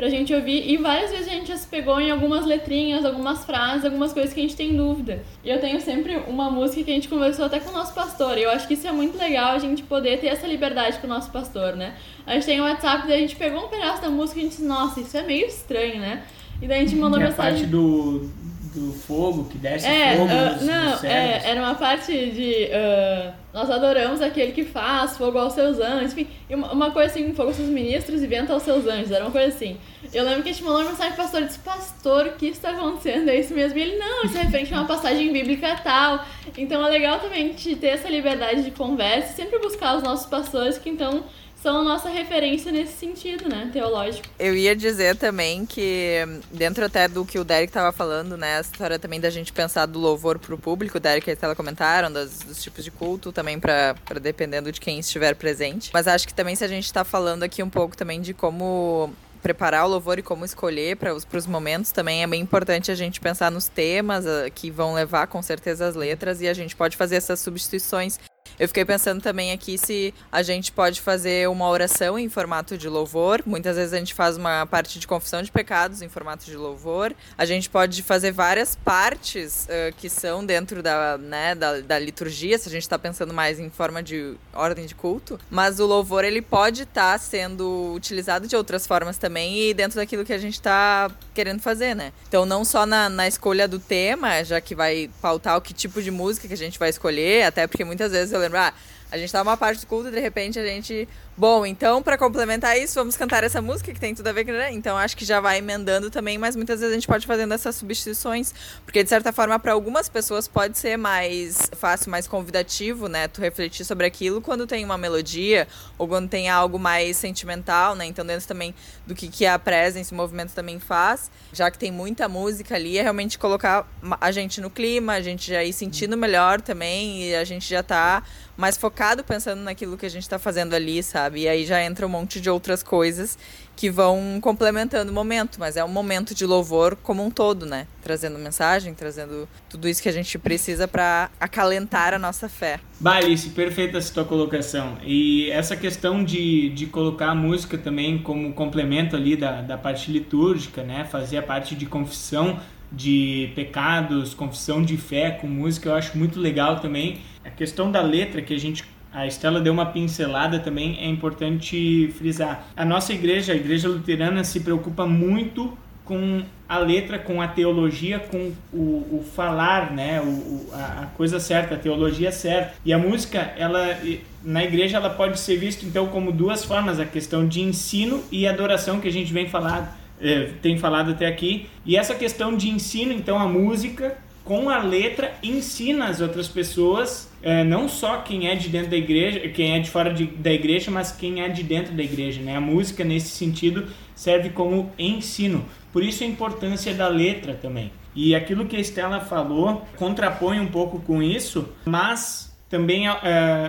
F: pra gente ouvir. E várias vezes a gente já se pegou em algumas letrinhas, algumas frases, algumas coisas que a gente tem dúvida. E eu tenho sempre uma música que a gente conversou até com o nosso pastor. E eu acho que isso é muito legal a gente poder ter essa liberdade com o nosso pastor, né? A gente tem o um WhatsApp, daí a gente pegou um pedaço da música e a gente disse, nossa, isso é meio estranho, né? E daí a gente mandou
E: e
F: mensagem.
E: A parte do do fogo, que desce
F: é,
E: fogo
F: uh,
E: nos,
F: Não,
E: nos
F: é, era uma parte de. Uh, nós adoramos aquele que faz fogo aos seus anjos, enfim, uma coisa assim, fogo aos seus ministros e vento aos seus anjos, era uma coisa assim. Eu lembro que a gente mandou uma mensagem pro pastor e disse, pastor, o que está acontecendo? É isso mesmo? E ele, não, isso é referente a uma passagem bíblica tal. Então é legal também a gente ter essa liberdade de conversa e sempre buscar os nossos pastores que então são a nossa referência nesse sentido, né, teológico.
C: Eu ia dizer também que, dentro até do que o Derek estava falando, né, a história também da gente pensar do louvor para o público, o Derek e a Estela comentaram, das, dos tipos de culto, também para dependendo de quem estiver presente. Mas acho que também se a gente está falando aqui um pouco também de como preparar o louvor e como escolher para os, os momentos também é bem importante a gente pensar nos temas uh, que vão levar com certeza as letras e a gente pode fazer essas substituições eu fiquei pensando também aqui se a gente pode fazer uma oração em formato de louvor. Muitas vezes a gente faz uma parte de confissão de pecados em formato de louvor. A gente pode fazer várias partes uh, que são dentro da, né, da, da liturgia, se a gente está pensando mais em forma de ordem de culto. Mas o louvor ele pode estar tá sendo utilizado de outras formas também e dentro daquilo que a gente está querendo fazer, né? Então não só na, na escolha do tema, já que vai pautar o que tipo de música que a gente vai escolher, até porque muitas vezes eu lembro, ah, a gente tá numa parte do culto e de repente a gente Bom, então, para complementar isso, vamos cantar essa música que tem tudo a ver com. Né? Então, acho que já vai emendando também, mas muitas vezes a gente pode fazendo essas substituições, porque de certa forma, para algumas pessoas pode ser mais fácil, mais convidativo, né? Tu refletir sobre aquilo quando tem uma melodia ou quando tem algo mais sentimental, né? Então, dentro também do que, que a presença, o movimento também faz, já que tem muita música ali, é realmente colocar a gente no clima, a gente já ir sentindo melhor também e a gente já tá mais focado pensando naquilo que a gente tá fazendo ali, sabe? sabe? E aí já entra um monte de outras coisas que vão complementando o momento, mas é um momento de louvor como um todo, né? Trazendo mensagem, trazendo tudo isso que a gente precisa para acalentar a nossa fé.
E: Balice, perfeita essa tua colocação. E essa questão de, de colocar a música também como complemento ali da, da parte litúrgica, né? Fazer a parte de confissão de pecados, confissão de fé com música, eu acho muito legal também. A questão da letra que a gente a Estela deu uma pincelada também, é importante frisar. A nossa igreja, a igreja luterana, se preocupa muito com a letra, com a teologia, com o, o falar, né? O, a, a, coisa certa, a teologia certa. E a música, ela na igreja, ela pode ser vista então como duas formas: a questão de ensino e adoração que a gente vem falado, eh, tem falado até aqui. E essa questão de ensino, então, a música com a letra ensina as outras pessoas é, não só quem é de dentro da igreja, quem é de fora de, da igreja, mas quem é de dentro da igreja. Né? A música, nesse sentido, serve como ensino. Por isso a importância da letra também. E aquilo que a Estela falou contrapõe um pouco com isso, mas também uh,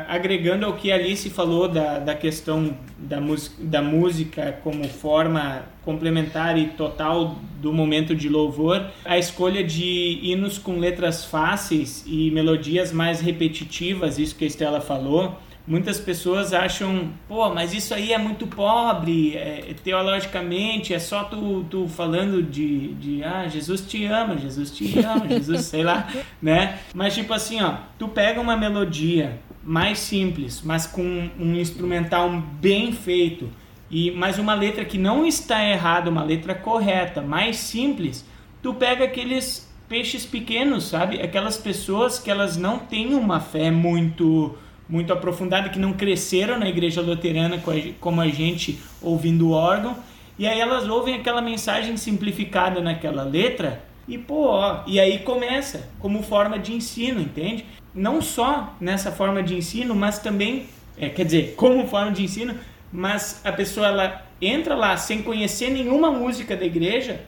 E: agregando ao que Alice falou da, da questão da, da música como forma complementar e total do momento de louvor, a escolha de hinos com letras fáceis e melodias mais repetitivas, isso que a Estela falou, muitas pessoas acham, pô, mas isso aí é muito pobre, é, teologicamente, é só tu, tu falando de, de, ah, Jesus te ama, Jesus te ama, Jesus, sei lá, né? Mas tipo assim, ó, tu pega uma melodia mais simples, mas com um instrumental bem feito, e mais uma letra que não está errada, uma letra correta, mais simples, tu pega aqueles peixes pequenos, sabe? Aquelas pessoas que elas não têm uma fé muito muito aprofundada, que não cresceram na igreja luterana como a gente ouvindo o órgão. E aí elas ouvem aquela mensagem simplificada naquela letra e pô, ó, e aí começa como forma de ensino, entende? Não só nessa forma de ensino, mas também, é, quer dizer, como forma de ensino, mas a pessoa ela entra lá sem conhecer nenhuma música da igreja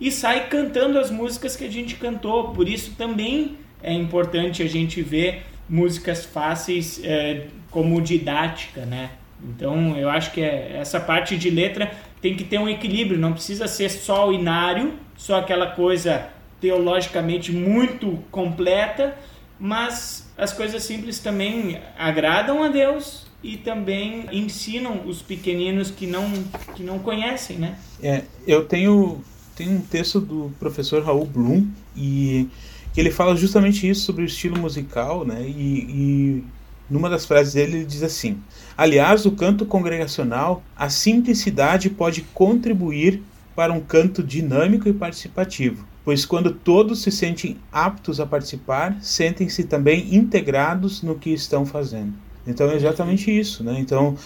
E: e sai cantando as músicas que a gente cantou. Por isso também é importante a gente ver músicas fáceis é, como didática, né? Então eu acho que é, essa parte de letra tem que ter um equilíbrio, não precisa ser só o inário, só aquela coisa teologicamente muito completa, mas as coisas simples também agradam a Deus e também ensinam os pequeninos que não que não conhecem, né?
D: É, eu tenho tenho um texto do professor Raul Blum e que ele fala justamente isso sobre o estilo musical, né? E, e numa das frases dele ele diz assim: Aliás, o canto congregacional, a simplicidade pode contribuir para um canto dinâmico e participativo. pois quando todos se sentem aptos a participar, sentem-se também integrados no que estão fazendo. Então é exatamente isso, né? Então,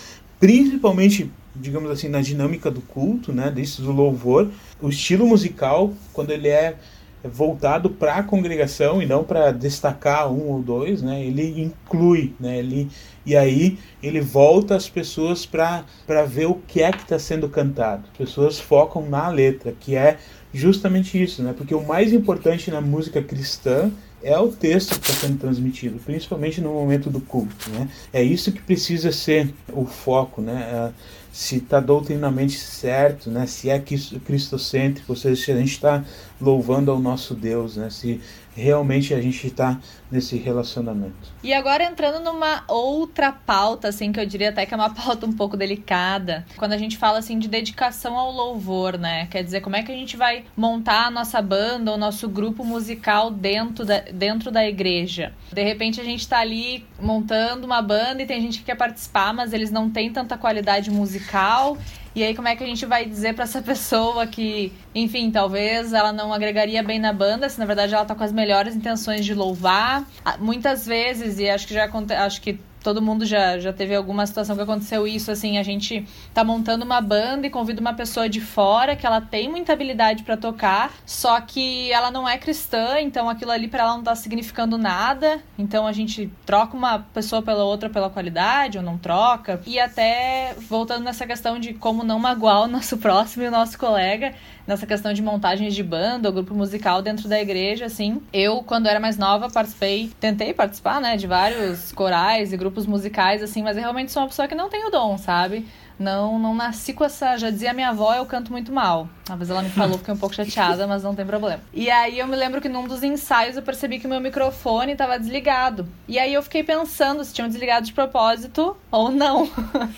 D: principalmente, digamos assim, na dinâmica do culto, né, desse do louvor, o estilo musical, quando ele é voltado para a congregação e não para destacar um ou dois, né? Ele inclui, né? Ele e aí ele volta as pessoas para ver o que é que está sendo cantado. As pessoas focam na letra, que é justamente isso, né? Porque o mais importante na música cristã é o texto que está sendo transmitido, principalmente no momento do culto, né? É isso que precisa ser o foco, né? É, se está doutrinamente certo, né? Se é cristocêntrico, ou seja, se a gente está louvando ao nosso Deus, né? Se realmente a gente está nesse relacionamento.
A: E agora entrando numa outra pauta, assim, que eu diria até que é uma pauta um pouco delicada, quando a gente fala assim de dedicação ao louvor, né? Quer dizer, como é que a gente vai montar a nossa banda, o nosso grupo musical dentro da, dentro da igreja? De repente a gente está ali montando uma banda e tem gente que quer participar, mas eles não têm tanta qualidade musical e aí, como é que a gente vai dizer para essa pessoa que, enfim, talvez ela não agregaria bem na banda, se na verdade ela tá com as melhores intenções de louvar? Ah, muitas vezes, e acho que já acho que todo mundo já, já teve alguma situação que aconteceu isso, assim, a gente tá montando uma banda e convida uma pessoa de fora que ela tem muita habilidade para tocar, só que ela não é cristã, então aquilo ali para ela não tá significando nada. Então a gente troca uma pessoa pela outra pela qualidade ou não troca. E até voltando nessa questão de como não magoar o nosso próximo e o nosso colega, nessa questão de montagens de banda ou grupo musical dentro da igreja, assim. Eu, quando era mais nova, participei, tentei participar, né, de vários corais e grupos musicais, assim, mas eu realmente sou uma pessoa que não tem o dom, sabe? Não, não nasci com essa. Já dizia minha avó, eu canto muito mal. Talvez ela me falou, fiquei um pouco chateada, mas não tem problema. E aí eu me lembro que num dos ensaios eu percebi que o meu microfone estava desligado. E aí eu fiquei pensando se tinham desligado de propósito ou não.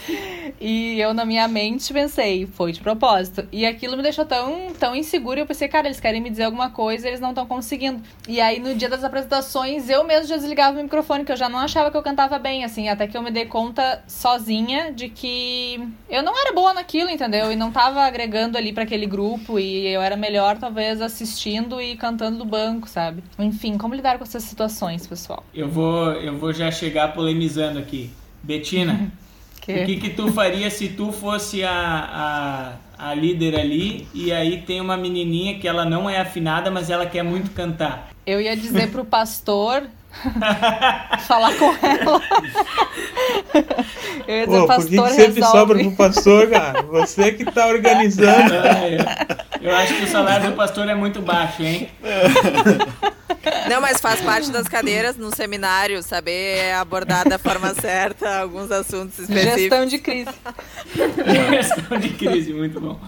A: e eu, na minha mente, pensei, foi de propósito. E aquilo me deixou tão, tão inseguro. E eu pensei, cara, eles querem me dizer alguma coisa e eles não estão conseguindo. E aí no dia das apresentações eu mesmo já desligava o microfone, que eu já não achava que eu cantava bem, assim. Até que eu me dei conta sozinha de que eu não era boa naquilo, entendeu? E não tava agregando ali para aquele grupo e eu era melhor talvez assistindo e cantando do banco, sabe? Enfim, como lidar com essas situações, pessoal?
E: Eu vou, eu vou já chegar polemizando aqui. Betina, que? o que que tu faria se tu fosse a, a, a líder ali e aí tem uma menininha que ela não é afinada, mas ela quer muito cantar?
A: Eu ia dizer pro pastor falar com ela.
D: Eu ia dizer, Pô, pastor, por que, que sempre resolve. sobra pro pastor, cara? Você que tá organizando.
E: eu, eu acho que o salário do pastor é muito baixo, hein?
C: Não, mas faz parte das cadeiras no seminário, saber abordar da forma certa alguns assuntos específicos.
A: Gestão de crise.
E: Gestão de crise, muito bom.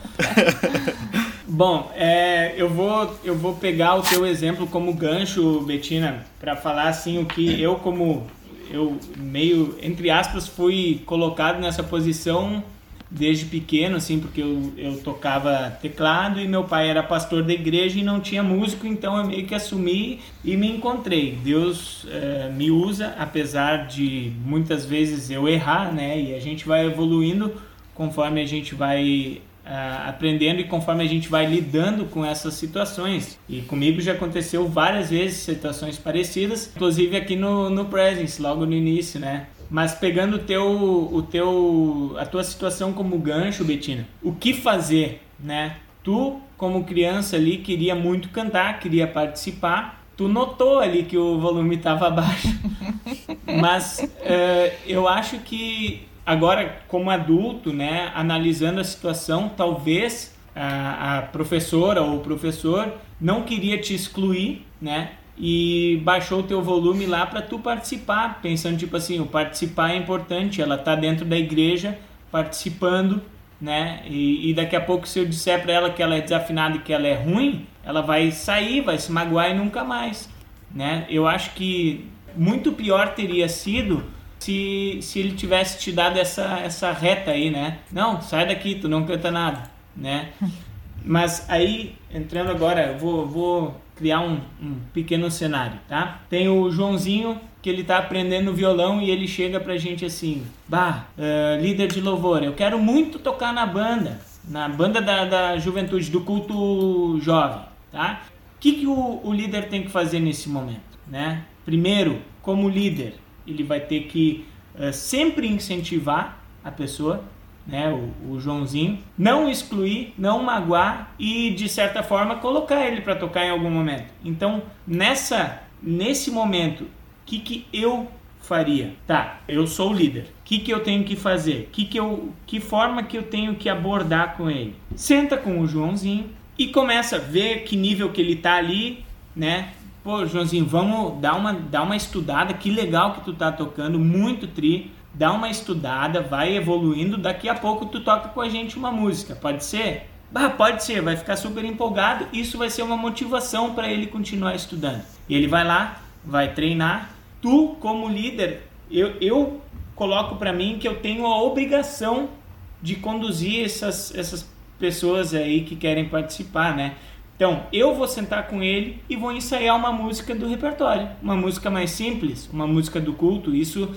E: Bom, é, eu, vou, eu vou pegar o teu exemplo como gancho, Betina, para falar assim o que eu como eu meio entre aspas fui colocado nessa posição desde pequeno, assim, porque eu, eu tocava teclado e meu pai era pastor da igreja e não tinha músico, então eu meio que assumi e me encontrei. Deus é, me usa, apesar de muitas vezes eu errar, né? E a gente vai evoluindo conforme a gente vai Uh, aprendendo e conforme a gente vai lidando com essas situações. E comigo já aconteceu várias vezes situações parecidas, inclusive aqui no, no Presence, logo no início, né? Mas pegando o teu, o teu, a tua situação como gancho, Betina, o que fazer, né? Tu, como criança ali, queria muito cantar, queria participar. Tu notou ali que o volume estava baixo. Mas uh, eu acho que agora, como adulto, né, analisando a situação, talvez a, a professora ou o professor não queria te excluir, né? E baixou o teu volume lá para tu participar, pensando tipo assim, o participar é importante, ela tá dentro da igreja participando, né? E, e daqui a pouco se eu disser para ela que ela é desafinada e que ela é ruim, ela vai sair, vai se magoar e nunca mais, né? Eu acho que muito pior teria sido se, se ele tivesse te dado essa, essa reta aí, né? Não, sai daqui, tu não canta nada, né? Mas aí, entrando agora, eu vou, vou criar um, um pequeno cenário, tá? Tem o Joãozinho que ele tá aprendendo violão e ele chega pra gente assim, bah, uh, líder de louvor, eu quero muito tocar na banda, na banda da, da juventude, do culto jovem, tá? que, que o, o líder tem que fazer nesse momento? Né? Primeiro, como líder, ele vai ter que uh, sempre incentivar a pessoa, né, o, o, Joãozinho, não excluir, não magoar e de certa forma colocar ele para tocar em algum momento. Então, nessa nesse momento, o que, que eu faria? Tá, eu sou o líder. O que, que eu tenho que fazer? Que que eu, que forma que eu tenho que abordar com ele? Senta com o Joãozinho e começa a ver que nível que ele tá ali, né? Pô, Joãozinho, vamos dar uma, dar uma estudada. Que legal que tu tá tocando, muito tri. Dá uma estudada, vai evoluindo. Daqui a pouco tu toca com a gente uma música. Pode ser? Ah, pode ser, vai ficar super empolgado. Isso vai ser uma motivação para ele continuar estudando. E ele vai lá, vai treinar. Tu, como líder, eu, eu coloco para mim que eu tenho a obrigação de conduzir essas, essas pessoas aí que querem participar, né? Então, eu vou sentar com ele e vou ensaiar uma música do repertório, uma música mais simples, uma música do culto, isso.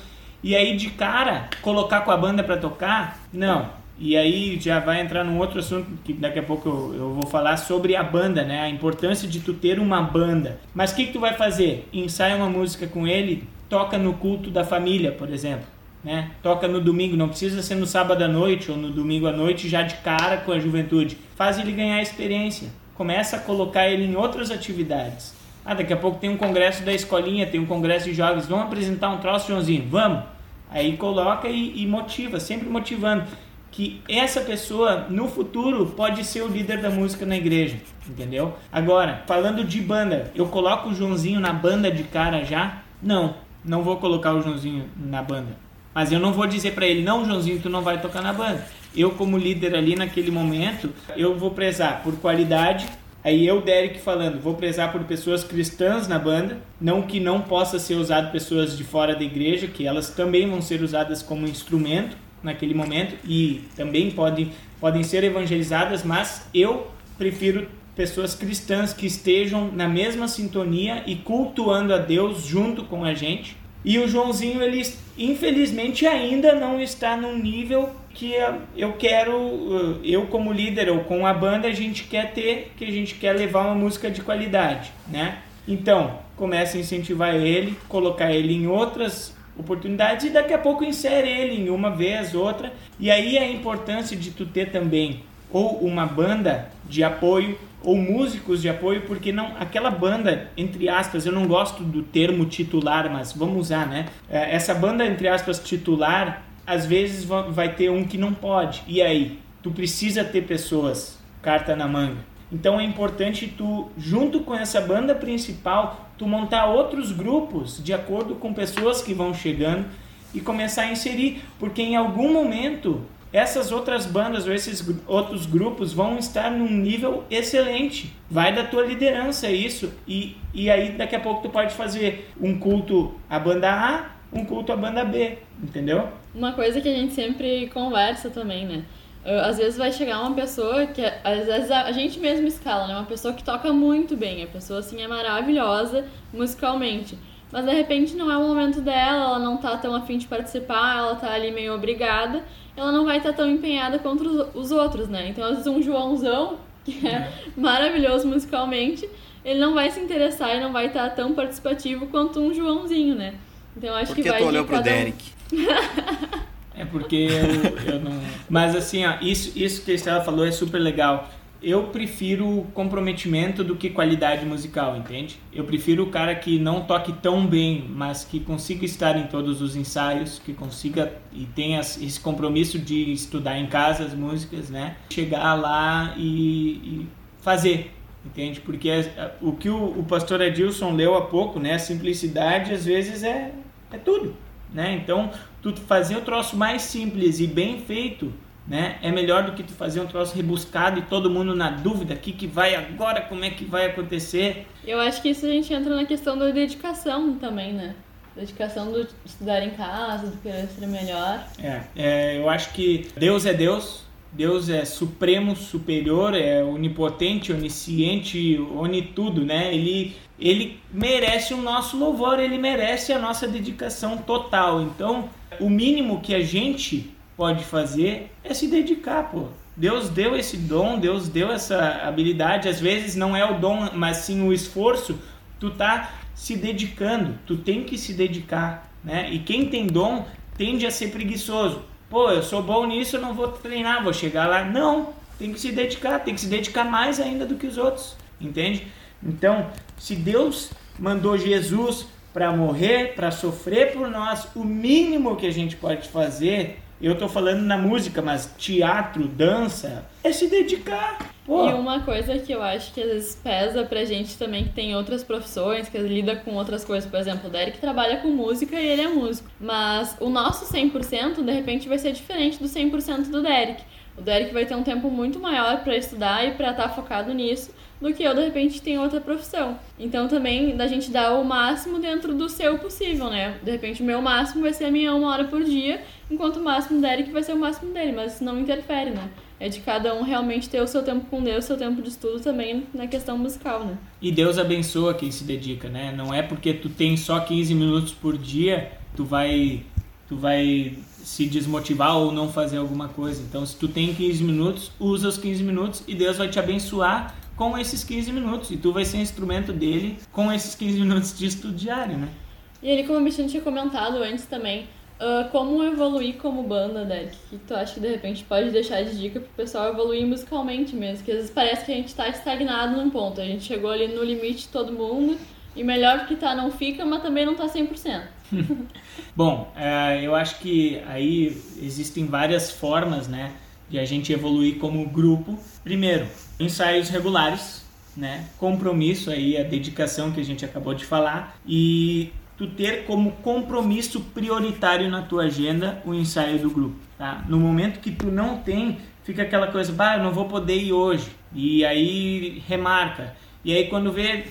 E: E aí de cara colocar com a banda para tocar? Não. E aí já vai entrar num outro assunto que daqui a pouco eu, eu, vou falar sobre a banda, né? A importância de tu ter uma banda. Mas o que, que tu vai fazer? Ensaia uma música com ele, toca no culto da família, por exemplo. Né? Toca no domingo, não precisa ser no sábado à noite ou no domingo à noite já de cara com a juventude. Faz ele ganhar experiência começa a colocar ele em outras atividades. Ah, daqui a pouco tem um congresso da escolinha, tem um congresso de jovens, vamos apresentar um troço, Joãozinho? Vamos! Aí coloca e, e motiva, sempre motivando que essa pessoa no futuro pode ser o líder da música na igreja, entendeu? Agora, falando de banda, eu coloco o Joãozinho na banda de cara já? Não, não vou colocar o Joãozinho na banda. Mas eu não vou dizer para ele, não, Joãozinho, tu não vai tocar na banda eu como líder ali naquele momento, eu vou prezar por qualidade. Aí eu, Derek, falando, vou prezar por pessoas cristãs na banda, não que não possa ser usado pessoas de fora da igreja, que elas também vão ser usadas como instrumento naquele momento e também podem, podem ser evangelizadas, mas eu prefiro pessoas cristãs que estejam na mesma sintonia e cultuando a Deus junto com a gente. E o Joãozinho, ele infelizmente ainda não está num nível que eu quero, uh, eu como líder ou com a banda, a gente quer ter, que a gente quer levar uma música de qualidade, né? Então, começa a incentivar ele, colocar ele em outras oportunidades e daqui a pouco insere ele em uma vez, outra. E aí a importância de tu ter também ou uma banda de apoio ou músicos de apoio, porque não aquela banda entre aspas, eu não gosto do termo titular, mas vamos usar, né? É, essa banda entre aspas titular às vezes vai ter um que não pode. E aí? Tu precisa ter pessoas, carta na manga. Então é importante tu, junto com essa banda principal, tu montar outros grupos de acordo com pessoas que vão chegando e começar a inserir, porque em algum momento essas outras bandas ou esses outros grupos vão estar num nível excelente. Vai da tua liderança isso. E, e aí daqui a pouco tu pode fazer um culto à banda A, um culto à banda B, entendeu?
F: Uma coisa que a gente sempre conversa também, né? Às vezes vai chegar uma pessoa que às vezes a gente mesmo escala, né? Uma pessoa que toca muito bem, a pessoa assim é maravilhosa musicalmente. Mas de repente não é o momento dela, ela não tá tão afim de participar, ela tá ali meio obrigada, ela não vai estar tá tão empenhada contra os outros, né? Então às vezes um Joãozão, que é, maravilhoso musicalmente, ele não vai se interessar e não vai estar tá tão participativo quanto um Joãozinho, né?
B: Então acho Por que, que vai tu olhou pro Derek?
E: é porque eu, eu, não. Mas assim, ó, isso, isso que a Estela falou é super legal. Eu prefiro comprometimento do que qualidade musical, entende? Eu prefiro o cara que não toque tão bem, mas que consiga estar em todos os ensaios, que consiga e tenha esse compromisso de estudar em casa as músicas, né? Chegar lá e, e fazer, entende? Porque é, o que o, o pastor Adilson leu há pouco, né? A simplicidade às vezes é, é tudo né? Então, tu fazer o troço mais simples e bem feito, né? É melhor do que tu fazer um troço rebuscado e todo mundo na dúvida, o que, que vai agora, como é que vai acontecer.
F: Eu acho que isso a gente entra na questão da dedicação também, né? Dedicação do estudar em casa, do querer ser melhor.
E: É, é, eu acho que Deus é Deus, Deus é supremo, superior, é onipotente, onisciente, onitudo, né? Ele, ele merece o nosso louvor, ele merece a nossa dedicação total. Então, o mínimo que a gente pode fazer é se dedicar, pô. Deus deu esse dom, Deus deu essa habilidade. Às vezes não é o dom, mas sim o esforço. Tu tá se dedicando, tu tem que se dedicar, né? E quem tem dom tende a ser preguiçoso. Pô, eu sou bom nisso, eu não vou treinar, vou chegar lá. Não, tem que se dedicar, tem que se dedicar mais ainda do que os outros, entende? Então, se Deus mandou Jesus para morrer, para sofrer por nós, o mínimo que a gente pode fazer eu estou falando na música, mas teatro, dança, é se dedicar. Pô.
F: E uma coisa que eu acho que às vezes pesa pra gente também, que tem outras profissões, que lida com outras coisas. Por exemplo, o Derek trabalha com música e ele é músico. Mas o nosso 100% de repente vai ser diferente do 100% do Derek. O Derek vai ter um tempo muito maior para estudar e para estar tá focado nisso do que eu, de repente, tenho outra profissão. Então, também, da gente dar o máximo dentro do seu possível, né? De repente, o meu máximo vai ser a minha uma hora por dia, enquanto o máximo do Eric vai ser o máximo dele, mas isso não interfere, né? É de cada um realmente ter o seu tempo com Deus, seu tempo de estudo também na questão musical, né?
E: E Deus abençoa quem se dedica, né? Não é porque tu tem só 15 minutos por dia, tu vai tu vai se desmotivar ou não fazer alguma coisa. Então, se tu tem 15 minutos, usa os 15 minutos e Deus vai te abençoar com esses 15 minutos. E tu vai ser instrumento dele com esses 15 minutos de estudo diário, né?
F: E ele, como a gente tinha comentado antes também, uh, como evoluir como banda, Derek? que tu acha que de repente pode deixar de dica pro pessoal evoluir musicalmente mesmo? Que às vezes parece que a gente tá estagnado num ponto. A gente chegou ali no limite de todo mundo. E melhor que tá não fica, mas também não tá 100%.
E: Bom, uh, eu acho que aí existem várias formas, né? De a gente evoluir como grupo. Primeiro, ensaios regulares, né? Compromisso aí, a dedicação que a gente acabou de falar e tu ter como compromisso prioritário na tua agenda o ensaio do grupo, tá? No momento que tu não tem, fica aquela coisa, bah, eu não vou poder ir hoje. E aí remarca. E aí quando vê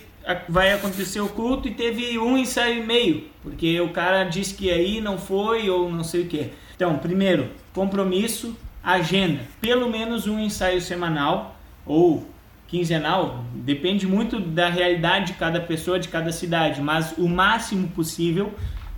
E: vai acontecer o culto e teve um ensaio e meio, porque o cara disse que aí não foi ou não sei o que. Então, primeiro, compromisso, agenda, pelo menos um ensaio semanal ou quinzenal, depende muito da realidade de cada pessoa, de cada cidade, mas o máximo possível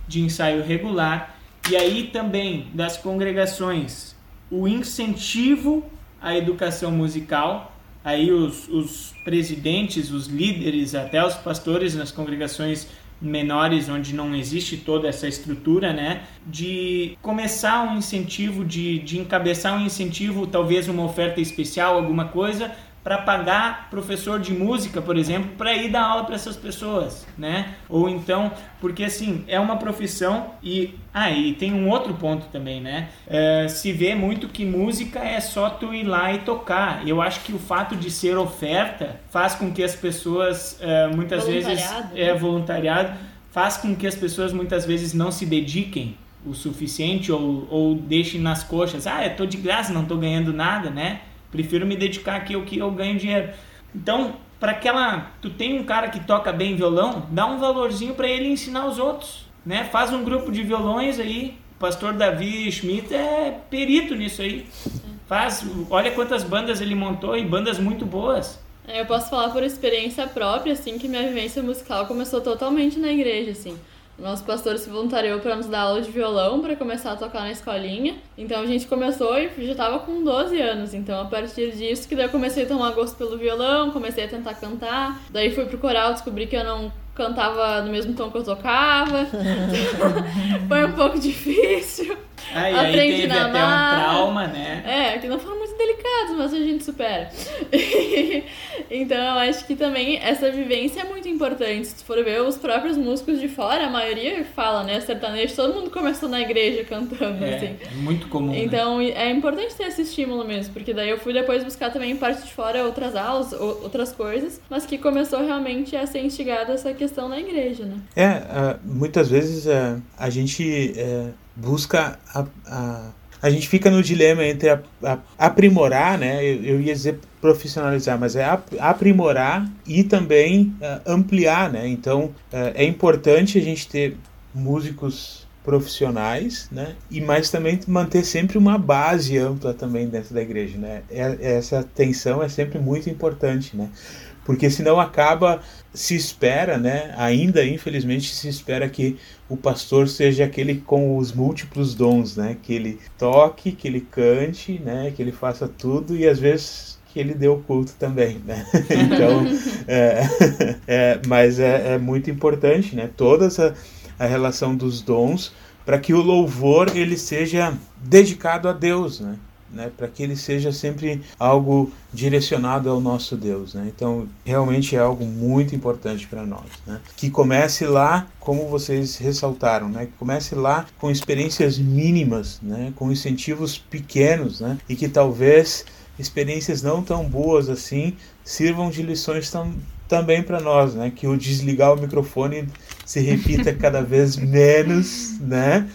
E: de ensaio regular. E aí também das congregações, o incentivo à educação musical. Aí os, os presidentes, os líderes, até os pastores nas congregações menores onde não existe toda essa estrutura, né? De começar um incentivo, de, de encabeçar um incentivo, talvez uma oferta especial, alguma coisa, para pagar professor de música, por exemplo, para ir dar aula para essas pessoas, né? Ou então, porque assim, é uma profissão e ah, e tem um outro ponto também, né? É, se vê muito que música é só tu ir lá e tocar. Eu acho que o fato de ser oferta faz com que as pessoas é, muitas vezes é voluntariado, faz com que as pessoas muitas vezes não se dediquem o suficiente ou, ou deixem nas coxas. Ah, eu tô de graça, não tô ganhando nada, né? Prefiro me dedicar aqui ao que eu ganho dinheiro. Então, para aquela, tu tem um cara que toca bem violão, dá um valorzinho para ele ensinar os outros, né? Faz um grupo de violões aí. O pastor Davi Schmidt é perito nisso aí. Faz, olha quantas bandas ele montou e bandas muito boas.
F: É, eu posso falar por experiência própria, assim, que minha vivência musical começou totalmente na igreja, assim. O nosso pastor se voluntariou para nos dar aula de violão para começar a tocar na escolinha. Então a gente começou e já estava com 12 anos. Então a partir disso que daí eu comecei a tomar gosto pelo violão, comecei a tentar cantar. Daí fui pro coral, descobri que eu não cantava no mesmo tom que eu tocava. Foi um pouco difícil.
E: Aí, Aprendi aí teve até um trauma, né?
F: É, que não foram muito delicados, mas a gente supera. então, eu acho que também essa vivência é muito importante. Se for ver os próprios músicos de fora, a maioria fala, né? Sertanejo, todo mundo começou na igreja cantando,
E: é,
F: assim.
E: É muito comum.
F: Né? Então, né? é importante ter esse estímulo mesmo, porque daí eu fui depois buscar também parte de fora outras aulas, outras coisas, mas que começou realmente a ser instigada essa questão na igreja, né?
D: É, uh, muitas vezes uh, a gente. Busca a, a, a gente fica no dilema entre a, a, aprimorar, né? Eu, eu, ia dizer profissionalizar, mas é aprimorar e também uh, ampliar, né? Então uh, é importante a gente ter músicos profissionais, né? E mais também manter sempre uma base ampla também dentro da igreja, né? É, essa tensão é sempre muito importante, né? porque senão acaba se espera, né? Ainda infelizmente se espera que o pastor seja aquele com os múltiplos dons, né? Que ele toque, que ele cante, né? Que ele faça tudo e às vezes que ele dê o culto também, né? então, é, é, mas é, é, muito importante, né? Toda essa a relação dos dons para que o louvor ele seja dedicado a Deus, né? Né, para que ele seja sempre algo direcionado ao nosso Deus. Né? Então, realmente é algo muito importante para nós. Né? Que comece lá, como vocês ressaltaram, né? que comece lá com experiências mínimas, né? com incentivos pequenos, né? e que talvez experiências não tão boas assim sirvam de lições tão, também para nós, né? Que o desligar o microfone se repita cada vez menos, né?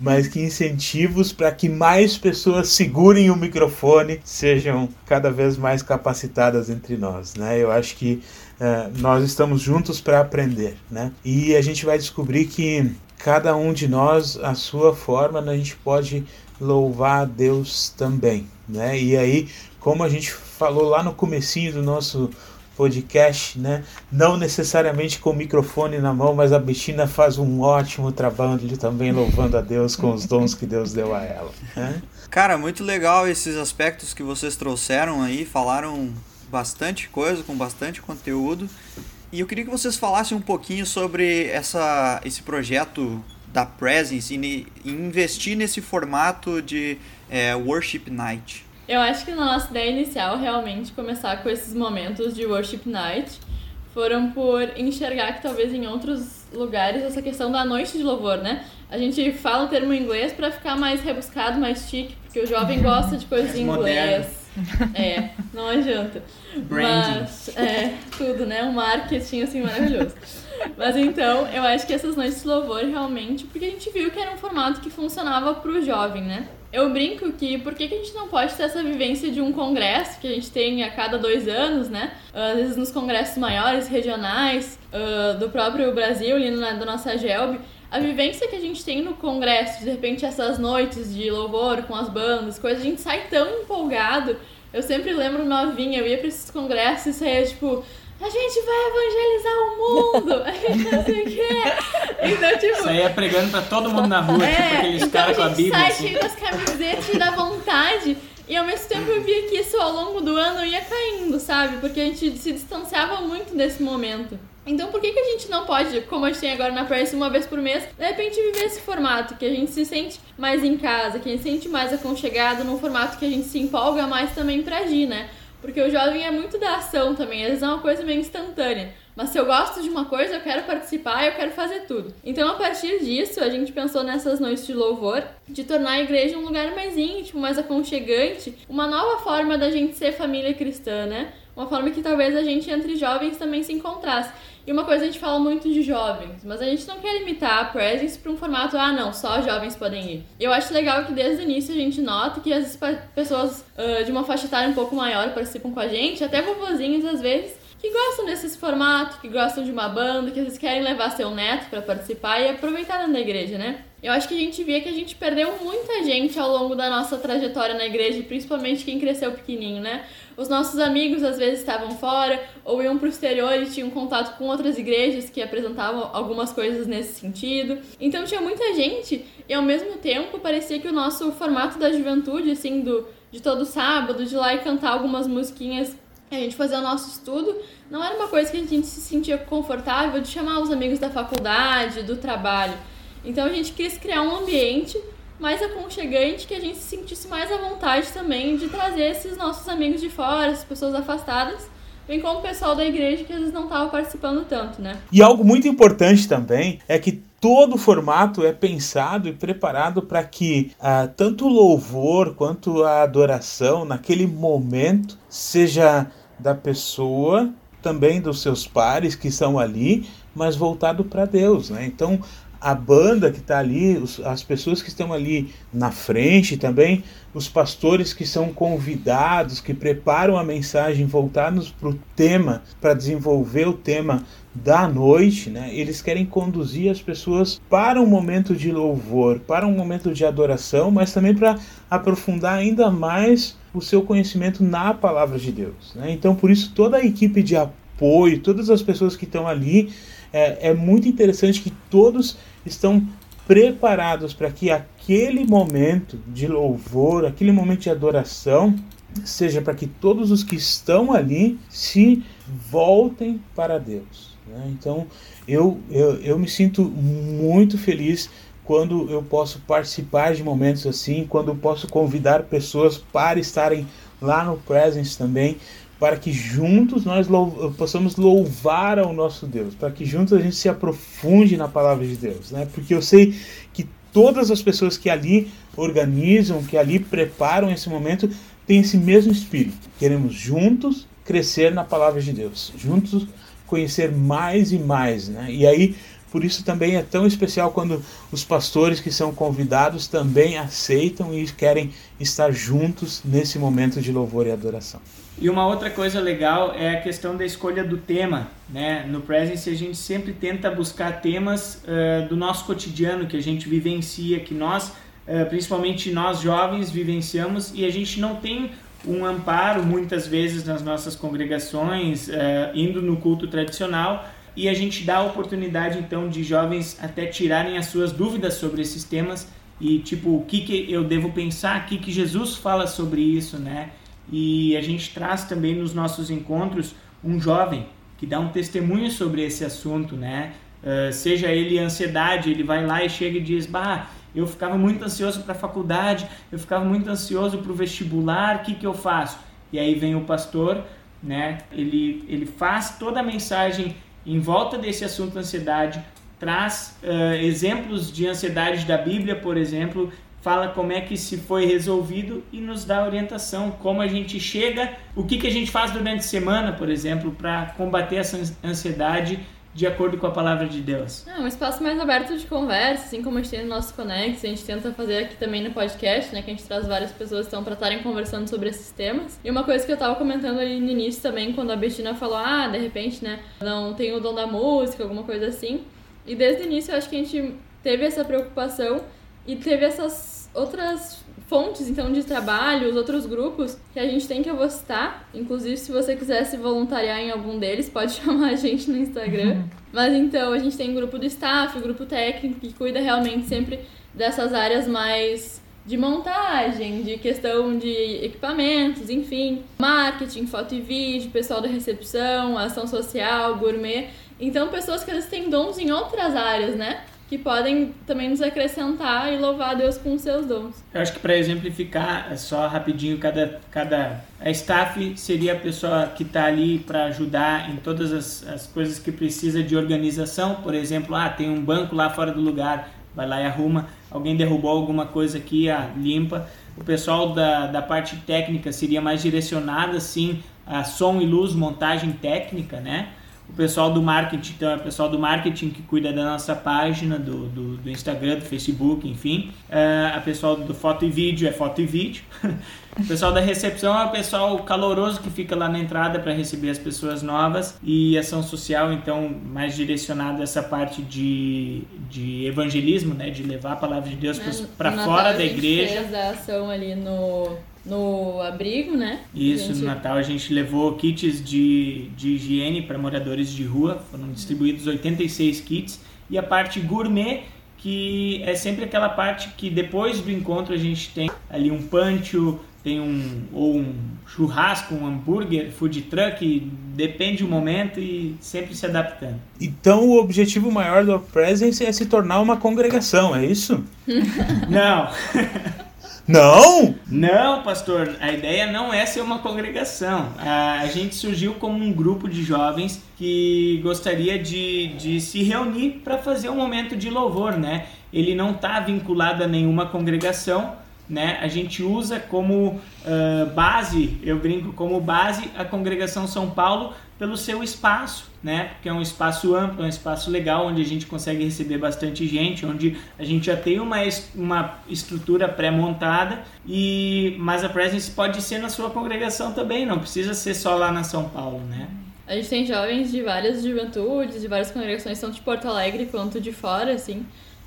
D: Mas que incentivos para que mais pessoas segurem o microfone sejam cada vez mais capacitadas entre nós, né? Eu acho que uh, nós estamos juntos para aprender, né? E a gente vai descobrir que cada um de nós, a sua forma, a gente pode louvar a Deus também, né? E aí, como a gente falou lá no comecinho do nosso podcast, né? Não necessariamente com o microfone na mão, mas a Betina faz um ótimo trabalho também louvando a Deus com os dons que Deus deu a ela. Né?
B: Cara, muito legal esses aspectos que vocês trouxeram aí, falaram bastante coisa, com bastante conteúdo. E eu queria que vocês falassem um pouquinho sobre essa, esse projeto da Presence e, investir nesse formato de é, Worship Night.
F: Eu acho que na nossa ideia inicial, realmente, começar com esses momentos de Worship Night foram por enxergar que talvez em outros lugares essa questão da noite de louvor, né? A gente fala o termo em inglês para ficar mais rebuscado, mais chique, porque o jovem gosta de coisas em inglês. É, não adianta.
E: Branding.
F: Mas, é, tudo, né? Um marketing, assim, maravilhoso. Mas então, eu acho que essas noites de louvor realmente, porque a gente viu que era um formato que funcionava pro jovem, né? Eu brinco que por que, a gente não pode ter essa vivência de um congresso que a gente tem a cada dois anos, né? Às vezes nos congressos maiores, regionais, uh, do próprio Brasil, ali na, da nossa GELB, a vivência que a gente tem no congresso, de repente essas noites de louvor com as bandas, coisas, a gente sai tão empolgado. Eu sempre lembro novinha, eu ia pra esses congressos e saía tipo, a gente vai evangelizar o mundo, não sei o quê. Então, tipo.
E: Saía pregando pra todo mundo na rua, é, tipo aqueles então caras com a Bíblia.
F: Sai
E: assim.
F: das camisetas e da vontade. E ao mesmo tempo eu via que isso ao longo do ano ia caindo, sabe? Porque a gente se distanciava muito desse momento. Então por que, que a gente não pode, como a gente tem agora na Press uma vez por mês, de repente viver esse formato, que a gente se sente mais em casa, que a gente se sente mais aconchegado, num formato que a gente se empolga mais também pra agir, né? Porque o jovem é muito da ação também, às vezes é uma coisa meio instantânea. Mas se eu gosto de uma coisa, eu quero participar, eu quero fazer tudo. Então, a partir disso, a gente pensou nessas noites de louvor, de tornar a igreja um lugar mais íntimo, mais aconchegante, uma nova forma da gente ser família cristã, né? Uma forma que talvez a gente entre jovens também se encontrasse. E uma coisa a gente fala muito de jovens, mas a gente não quer limitar a Presence para um formato, ah, não, só jovens podem ir. Eu acho legal que desde o início a gente nota que as pessoas uh, de uma faixa etária um pouco maior participam com a gente, até vovozinhos às vezes, que gostam desses formatos, que gostam de uma banda, que às vezes querem levar seu neto para participar e aproveitar da igreja, né? Eu acho que a gente via que a gente perdeu muita gente ao longo da nossa trajetória na igreja, principalmente quem cresceu pequenininho, né? Os nossos amigos às vezes estavam fora ou iam para o exterior e tinham contato com outras igrejas que apresentavam algumas coisas nesse sentido. Então tinha muita gente e ao mesmo tempo parecia que o nosso formato da juventude, assim, do, de todo sábado, de ir lá e cantar algumas musiquinhas a gente fazer o nosso estudo, não era uma coisa que a gente se sentia confortável de chamar os amigos da faculdade, do trabalho. Então a gente quis criar um ambiente mais aconchegante, que a gente se sentisse mais à vontade também de trazer esses nossos amigos de fora, as pessoas afastadas, bem como o pessoal da igreja que às vezes não estava participando tanto, né?
D: E algo muito importante também é que todo o formato é pensado e preparado para que ah, tanto o louvor quanto a adoração naquele momento seja da pessoa, também dos seus pares que estão ali, mas voltado para Deus, né? Então a banda que está ali, os, as pessoas que estão ali na frente também, os pastores que são convidados, que preparam a mensagem voltados para o tema, para desenvolver o tema da noite, né? Eles querem conduzir as pessoas para um momento de louvor, para um momento de adoração, mas também para aprofundar ainda mais o seu conhecimento na palavra de Deus. Né? Então, por isso, toda a equipe de apoio apoio, todas as pessoas que estão ali, é, é muito interessante que todos estão preparados para que aquele momento de louvor, aquele momento de adoração, seja para que todos os que estão ali se voltem para Deus. Né? Então eu, eu, eu me sinto muito feliz quando eu posso participar de momentos assim, quando eu posso convidar pessoas para estarem lá no Presence também, para que juntos nós possamos louvar ao nosso Deus, para que juntos a gente se aprofunde na palavra de Deus, né? Porque eu sei que todas as pessoas que ali organizam, que ali preparam esse momento, têm esse mesmo espírito. Queremos juntos crescer na palavra de Deus, juntos conhecer mais e mais, né? E aí por isso também é tão especial quando os pastores que são convidados também aceitam e querem estar juntos nesse momento de louvor e adoração.
E: E uma outra coisa legal é a questão da escolha do tema. Né? No Presence a gente sempre tenta buscar temas uh, do nosso cotidiano, que a gente vivencia, que nós, uh, principalmente nós jovens, vivenciamos e a gente não tem um amparo muitas vezes nas nossas congregações, uh, indo no culto tradicional, e a gente dá a oportunidade então de jovens até tirarem as suas dúvidas sobre esses temas e tipo o que, que eu devo pensar, o que, que Jesus fala sobre isso, né? E a gente traz também nos nossos encontros um jovem que dá um testemunho sobre esse assunto, né? Uh, seja ele ansiedade, ele vai lá e chega e diz: Bah, eu ficava muito ansioso para a faculdade, eu ficava muito ansioso para o vestibular, o que, que eu faço? E aí vem o pastor, né? Ele, ele faz toda a mensagem em volta desse assunto ansiedade, traz uh, exemplos de ansiedade da Bíblia, por exemplo, fala como é que se foi resolvido e nos dá orientação, como a gente chega, o que, que a gente faz durante a semana, por exemplo, para combater essa ansiedade de acordo com a palavra de Deus.
F: É um espaço mais aberto de conversa, assim como a gente tem no nosso Connect, a gente tenta fazer aqui também no podcast, né, que a gente traz várias pessoas então para estarem conversando sobre esses temas. E uma coisa que eu tava comentando ali no início também, quando a Bettina falou, ah, de repente, né, não tem o dom da música, alguma coisa assim. E desde o início eu acho que a gente teve essa preocupação e teve essas outras fontes então de trabalho, os outros grupos que a gente tem que eu vou citar. Inclusive, se você quiser se voluntariar em algum deles, pode chamar a gente no Instagram. Mas então, a gente tem grupo do staff, grupo técnico que cuida realmente sempre dessas áreas mais de montagem, de questão de equipamentos, enfim, marketing, foto e vídeo, pessoal da recepção, ação social, gourmet. Então, pessoas que eles têm dons em outras áreas, né? Que podem também nos acrescentar e louvar a Deus com os seus dons.
E: Eu acho que para exemplificar, é só rapidinho, cada, cada a staff seria a pessoa que está ali para ajudar em todas as, as coisas que precisa de organização. Por exemplo, ah, tem um banco lá fora do lugar, vai lá e arruma. Alguém derrubou alguma coisa aqui, ah, limpa. O pessoal da, da parte técnica seria mais direcionado, assim, a som e luz, montagem técnica, né? O pessoal do marketing, então é o pessoal do marketing que cuida da nossa página, do, do, do Instagram, do Facebook, enfim. Uh, a pessoal do foto e vídeo é foto e vídeo. o pessoal da recepção é o pessoal caloroso que fica lá na entrada para receber as pessoas novas. E ação social, então, mais direcionada a essa parte de, de evangelismo, né? De levar a palavra de Deus é, para fora da igreja.
F: A gente fez a ação ali no no abrigo, né?
E: Isso, gente... no Natal a gente levou kits de, de higiene para moradores de rua, foram distribuídos 86 kits, e a parte gourmet, que é sempre aquela parte que depois do encontro a gente tem ali um pancho, tem um ou um churrasco, um hambúrguer, food truck, depende do momento e sempre se adaptando.
D: Então o objetivo maior do Presence é se tornar uma congregação, é isso?
E: Não.
D: Não?
E: Não, pastor. A ideia não é ser uma congregação. A gente surgiu como um grupo de jovens que gostaria de, de se reunir para fazer um momento de louvor, né? Ele não está vinculado a nenhuma congregação, né? A gente usa como uh, base, eu brinco como base, a congregação São Paulo pelo seu espaço, né? Porque é um espaço amplo, é um espaço legal onde a gente consegue receber bastante gente, onde a gente já tem uma, uma estrutura pré-montada e mas a presence pode ser na sua congregação também, não precisa ser só lá na São Paulo, né?
F: A gente tem jovens de várias juventudes, de várias congregações, tanto de Porto Alegre quanto de fora, assim.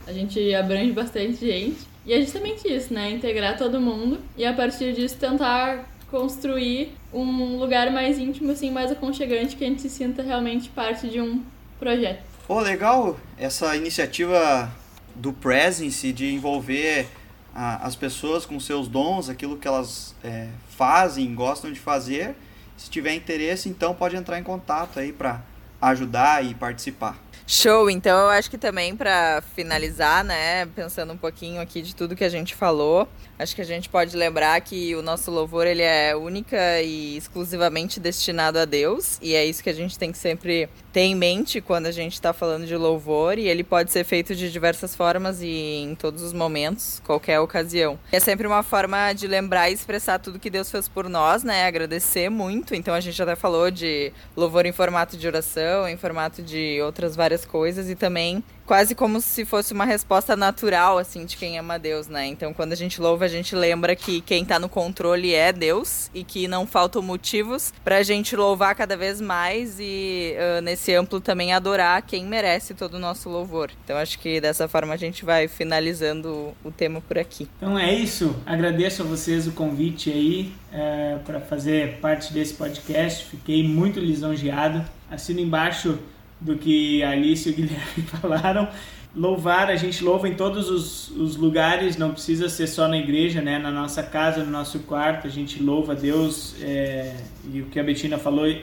F: A gente abrange bastante gente. E é justamente isso, né? Integrar todo mundo e a partir disso tentar construir um lugar mais íntimo, assim, mais aconchegante, que a gente se sinta realmente parte de um projeto.
B: Pô, legal essa iniciativa do Presence de envolver a, as pessoas com seus dons, aquilo que elas é, fazem, gostam de fazer. Se tiver interesse, então pode entrar em contato aí para ajudar e participar.
C: Show, então eu acho que também para finalizar, né, pensando um pouquinho aqui de tudo que a gente falou, acho que a gente pode lembrar que o nosso louvor ele é única e exclusivamente destinado a Deus, e é isso que a gente tem que sempre ter em mente quando a gente está falando de louvor, e ele pode ser feito de diversas formas e em todos os momentos, qualquer ocasião. É sempre uma forma de lembrar e expressar tudo que Deus fez por nós, né, agradecer muito. Então a gente até falou de louvor em formato de oração, em formato de outras várias coisas e também quase como se fosse uma resposta natural, assim, de quem ama Deus, né? Então, quando a gente louva, a gente lembra que quem tá no controle é Deus e que não faltam motivos pra gente louvar cada vez mais e, uh, nesse amplo, também adorar quem merece todo o nosso louvor. Então, acho que dessa forma a gente vai finalizando o tema por aqui.
E: Então, é isso. Agradeço a vocês o convite aí é, para fazer parte desse podcast. Fiquei muito lisonjeado. Assino embaixo do que a Alice e o Guilherme falaram. Louvar, a gente louva em todos os, os, lugares, não precisa ser só na igreja, né? Na nossa casa, no nosso quarto, a gente louva a Deus. É, e o que a Betina falou, é,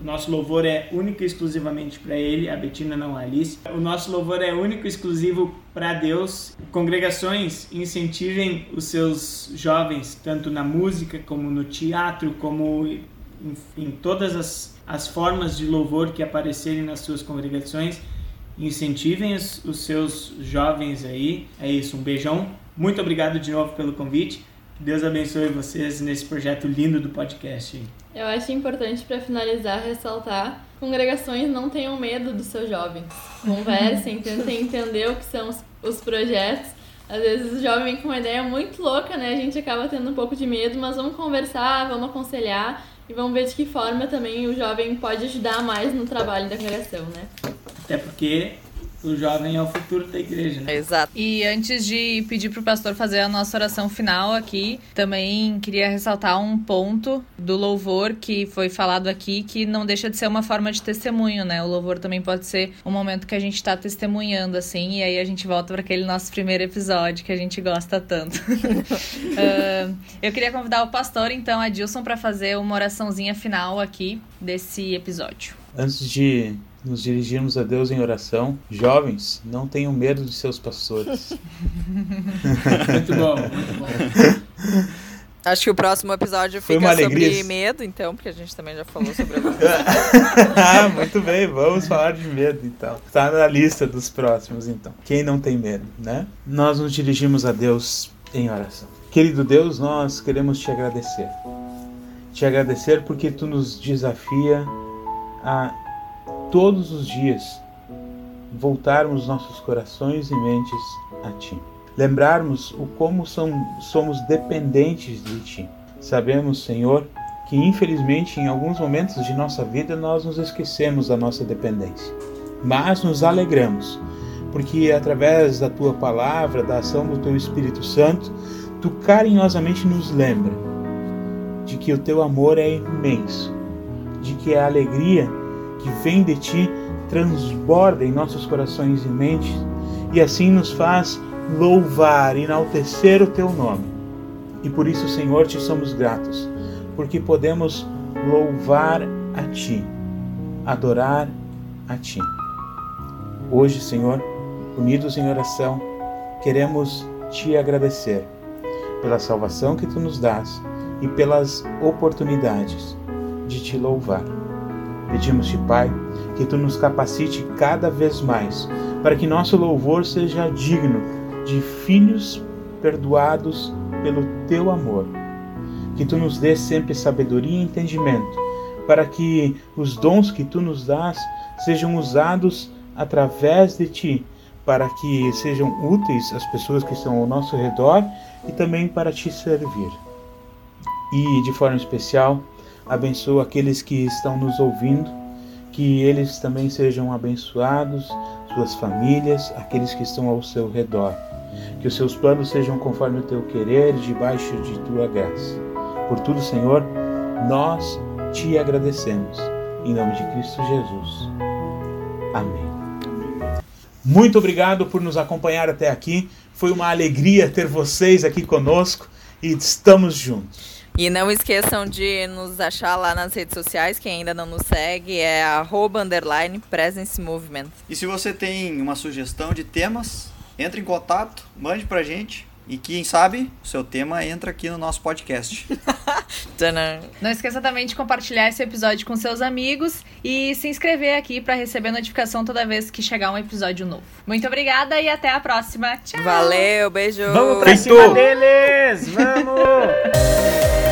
E: nosso louvor é único e exclusivamente para Ele, a Betina não a Alice. O nosso louvor é único e exclusivo para Deus. Congregações incentivem os seus jovens, tanto na música, como no teatro, como em, em todas as as formas de louvor que aparecerem nas suas congregações. Incentivem os, os seus jovens aí. É isso, um beijão. Muito obrigado de novo pelo convite. Que Deus abençoe vocês nesse projeto lindo do podcast.
F: Eu acho importante para finalizar ressaltar: congregações não tenham medo dos seus jovens. Conversem, tentem entender o que são os, os projetos. Às vezes o jovem vem com uma ideia muito louca, né? A gente acaba tendo um pouco de medo, mas vamos conversar, vamos aconselhar e vamos ver de que forma também o jovem pode ajudar mais no trabalho da congregação, né?
E: Até porque o jovem é o futuro da igreja, né?
C: Exato.
A: E antes de pedir para o pastor fazer a nossa oração final aqui, também queria ressaltar um ponto do louvor que foi falado aqui, que não deixa de ser uma forma de testemunho, né? O louvor também pode ser um momento que a gente está testemunhando, assim, e aí a gente volta para aquele nosso primeiro episódio que a gente gosta tanto. uh, eu queria convidar o pastor, então, Adilson, para fazer uma oraçãozinha final aqui desse episódio.
D: Antes de nos dirigirmos a Deus em oração. Jovens, não tenham medo de seus pastores.
E: muito bom, muito bom.
C: Acho que o próximo episódio fica sobre medo, então, porque a gente também já falou sobre
D: Ah, muito bem, vamos falar de medo então. Está na lista dos próximos, então. Quem não tem medo, né? Nós nos dirigimos a Deus em oração. Querido Deus, nós queremos te agradecer. Te agradecer porque tu nos desafia a todos os dias voltarmos nossos corações e mentes a Ti. Lembrarmos o como somos dependentes de Ti. Sabemos, Senhor, que infelizmente em alguns momentos de nossa vida nós nos esquecemos da nossa dependência. Mas nos alegramos, porque através da Tua palavra, da ação do Teu Espírito Santo, Tu carinhosamente nos lembra de que o Teu amor é imenso, de que a alegria que vem de ti transborda em nossos corações e mentes e assim nos faz louvar, enaltecer o teu nome. E por isso, Senhor, te somos gratos, porque podemos louvar a ti, adorar a ti. Hoje, Senhor, unidos em oração, queremos te agradecer pela salvação que tu nos dás e pelas oportunidades de te louvar. Pedimos-te, Pai, que tu nos capacite cada vez mais, para que nosso louvor seja digno de filhos perdoados pelo teu amor. Que tu nos dê sempre sabedoria e entendimento, para que os dons que tu nos dás sejam usados através de ti, para que sejam úteis às pessoas que estão ao nosso redor e também para te servir. E de forma especial, abençoa aqueles que estão nos ouvindo, que eles também sejam abençoados, suas famílias, aqueles que estão ao seu redor. Que os seus planos sejam conforme o teu querer, debaixo de tua graça. Por tudo, Senhor, nós te agradecemos. Em nome de Cristo Jesus. Amém. Muito obrigado por nos acompanhar até aqui. Foi uma alegria ter vocês aqui conosco e estamos juntos.
C: E não esqueçam de nos achar lá nas redes sociais, quem ainda não nos segue é arroba underline presence movement.
B: E se você tem uma sugestão de temas, entre em contato, mande pra gente. E quem sabe, o seu tema entra aqui no nosso podcast.
A: Não esqueça também de compartilhar esse episódio com seus amigos e se inscrever aqui para receber notificação toda vez que chegar um episódio novo. Muito obrigada e até a próxima. Tchau!
C: Valeu, beijo!
E: Vamos pra
D: Feito.
E: cima deles! Vamos!